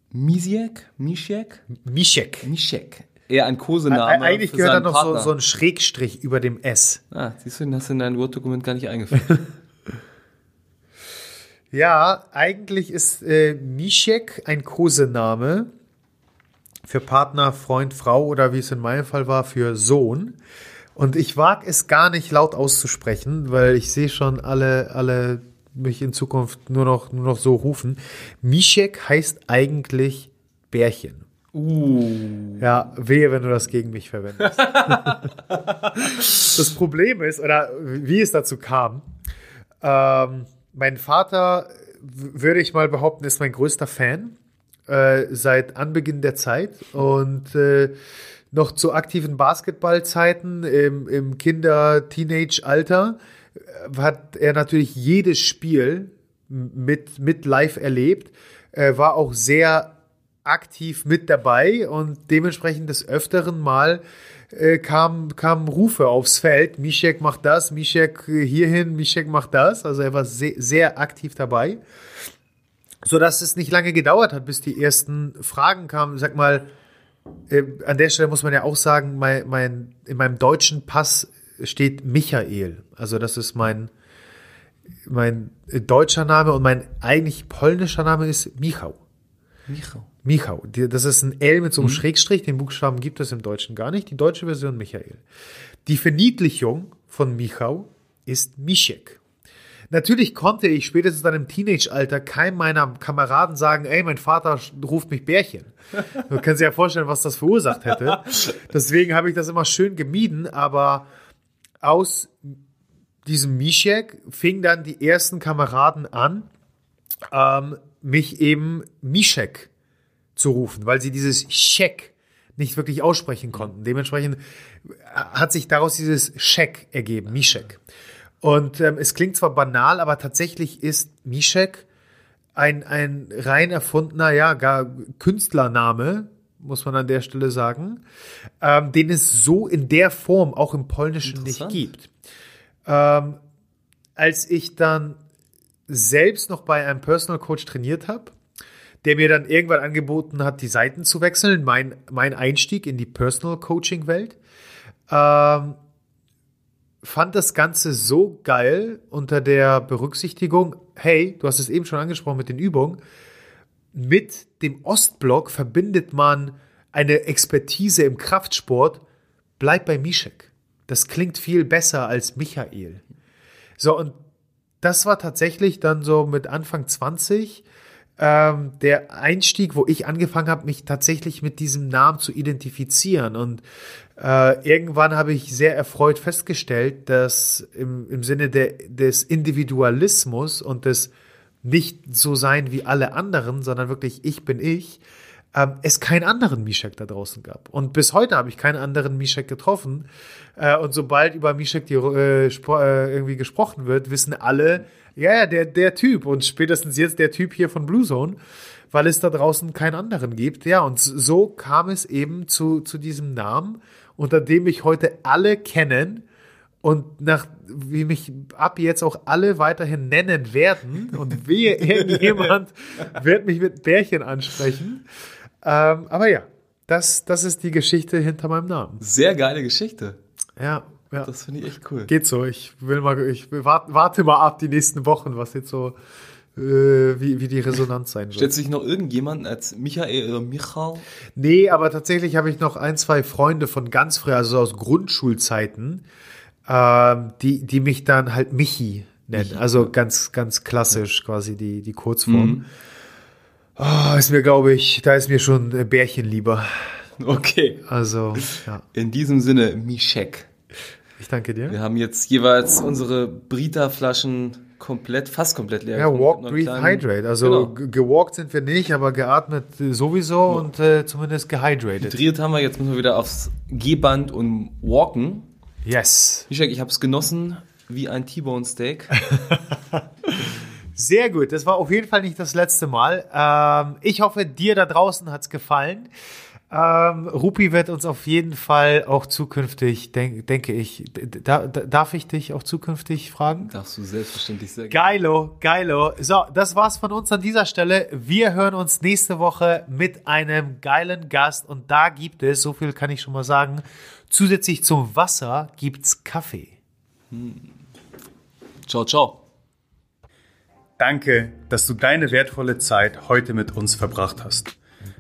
Misiek? Miszek? Miszek. Miszek. Eher ein Kosename. Eigentlich gehört da noch so, so, ein Schrägstrich über dem S. Ah, siehst du, den hast du in dein Word-Dokument gar nicht eingefügt. Ja, eigentlich ist äh, Mischek ein Kosename für Partner, Freund, Frau oder wie es in meinem Fall war, für Sohn. Und ich wage es gar nicht laut auszusprechen, weil ich sehe schon alle, alle mich in Zukunft nur noch, nur noch so rufen. Mischek heißt eigentlich Bärchen. Uh. Ja, wehe, wenn du das gegen mich verwendest. das Problem ist, oder wie es dazu kam, ähm, mein Vater, würde ich mal behaupten, ist mein größter Fan äh, seit Anbeginn der Zeit. Und äh, noch zu aktiven Basketballzeiten im, im Kinder-Teenage-Alter äh, hat er natürlich jedes Spiel mit, mit live erlebt, äh, war auch sehr aktiv mit dabei und dementsprechend des Öfteren mal äh, kamen kam Rufe aufs Feld. Mischek macht das, Mischek äh, hierhin, Mischek macht das. Also er war sehr, sehr aktiv dabei. So dass es nicht lange gedauert hat, bis die ersten Fragen kamen. Sag mal, äh, an der Stelle muss man ja auch sagen, mein, mein, in meinem deutschen Pass steht Michael. Also das ist mein, mein deutscher Name und mein eigentlich polnischer Name ist Michał. Michał. Michał. Das ist ein L mit so einem mhm. Schrägstrich. Den Buchstaben gibt es im Deutschen gar nicht. Die deutsche Version Michael. Die Verniedlichung von Michał ist Mischek. Natürlich konnte ich spätestens dann im Teenage-Alter keinem meiner Kameraden sagen, ey, mein Vater ruft mich Bärchen. Du kannst dir ja vorstellen, was das verursacht hätte. Deswegen habe ich das immer schön gemieden, aber aus diesem Mischek fing dann die ersten Kameraden an, ähm, mich eben Mischek zu rufen, weil sie dieses Scheck nicht wirklich aussprechen konnten. Dementsprechend hat sich daraus dieses Scheck ergeben, Mischek. Und ähm, es klingt zwar banal, aber tatsächlich ist Mischek ein, ein rein erfundener, ja, gar Künstlername, muss man an der Stelle sagen, ähm, den es so in der Form auch im Polnischen nicht gibt. Ähm, als ich dann selbst noch bei einem Personal Coach trainiert habe, der mir dann irgendwann angeboten hat, die Seiten zu wechseln, mein, mein Einstieg in die Personal Coaching Welt. Ähm, fand das Ganze so geil unter der Berücksichtigung, hey, du hast es eben schon angesprochen mit den Übungen, mit dem Ostblock verbindet man eine Expertise im Kraftsport, bleib bei Mischek. Das klingt viel besser als Michael. So, und das war tatsächlich dann so mit Anfang 20 ähm, der Einstieg, wo ich angefangen habe, mich tatsächlich mit diesem Namen zu identifizieren. Und äh, irgendwann habe ich sehr erfreut festgestellt, dass im, im Sinne der, des Individualismus und des nicht so sein wie alle anderen, sondern wirklich ich bin ich, ähm, es keinen anderen Mishek da draußen gab. Und bis heute habe ich keinen anderen Mishek getroffen. Äh, und sobald über Mishek die, äh, äh, irgendwie gesprochen wird, wissen alle, ja, der, der Typ und spätestens jetzt der Typ hier von Blue Zone, weil es da draußen keinen anderen gibt. Ja, und so kam es eben zu, zu diesem Namen, unter dem mich heute alle kennen und nach, wie mich ab jetzt auch alle weiterhin nennen werden und wehe, irgendjemand wird mich mit Bärchen ansprechen. Ähm, aber ja, das, das ist die Geschichte hinter meinem Namen. Sehr geile Geschichte. Ja, ja. Das finde ich echt cool. Geht so. Ich will mal, ich warte mal ab die nächsten Wochen, was jetzt so, äh, wie, wie die Resonanz sein wird. Stellt sich noch irgendjemand als Michael oder Michal? Nee, aber tatsächlich habe ich noch ein, zwei Freunde von ganz früher, also aus Grundschulzeiten, ähm, die, die mich dann halt Michi nennen. Michi. Also ganz, ganz klassisch ja. quasi die, die Kurzform. Mhm. Oh, ist mir, glaube ich, da ist mir schon Bärchen lieber. Okay. Also, ja. In diesem Sinne, Mischek. Ich danke dir. Wir haben jetzt jeweils unsere Brita-Flaschen komplett, fast komplett leer. Ja, walk, breathe, kleinen, hydrate. Also genau. gewalkt sind wir nicht, aber geatmet sowieso ja. und äh, zumindest gehydrated. Hydriert haben wir, jetzt müssen wir wieder aufs G-Band und walken. Yes. Mischek, ich habe es genossen wie ein T-Bone Steak. Sehr gut, das war auf jeden Fall nicht das letzte Mal. Ähm, ich hoffe, dir da draußen hat es gefallen. Ähm, Rupi wird uns auf jeden Fall auch zukünftig, denk, denke ich, da, da, darf ich dich auch zukünftig fragen? Darfst du selbstverständlich sehr gerne. Geilo, geilo. So, das war's von uns an dieser Stelle. Wir hören uns nächste Woche mit einem geilen Gast und da gibt es, so viel kann ich schon mal sagen, zusätzlich zum Wasser gibt's Kaffee. Hm. Ciao, ciao. Danke, dass du deine wertvolle Zeit heute mit uns verbracht hast.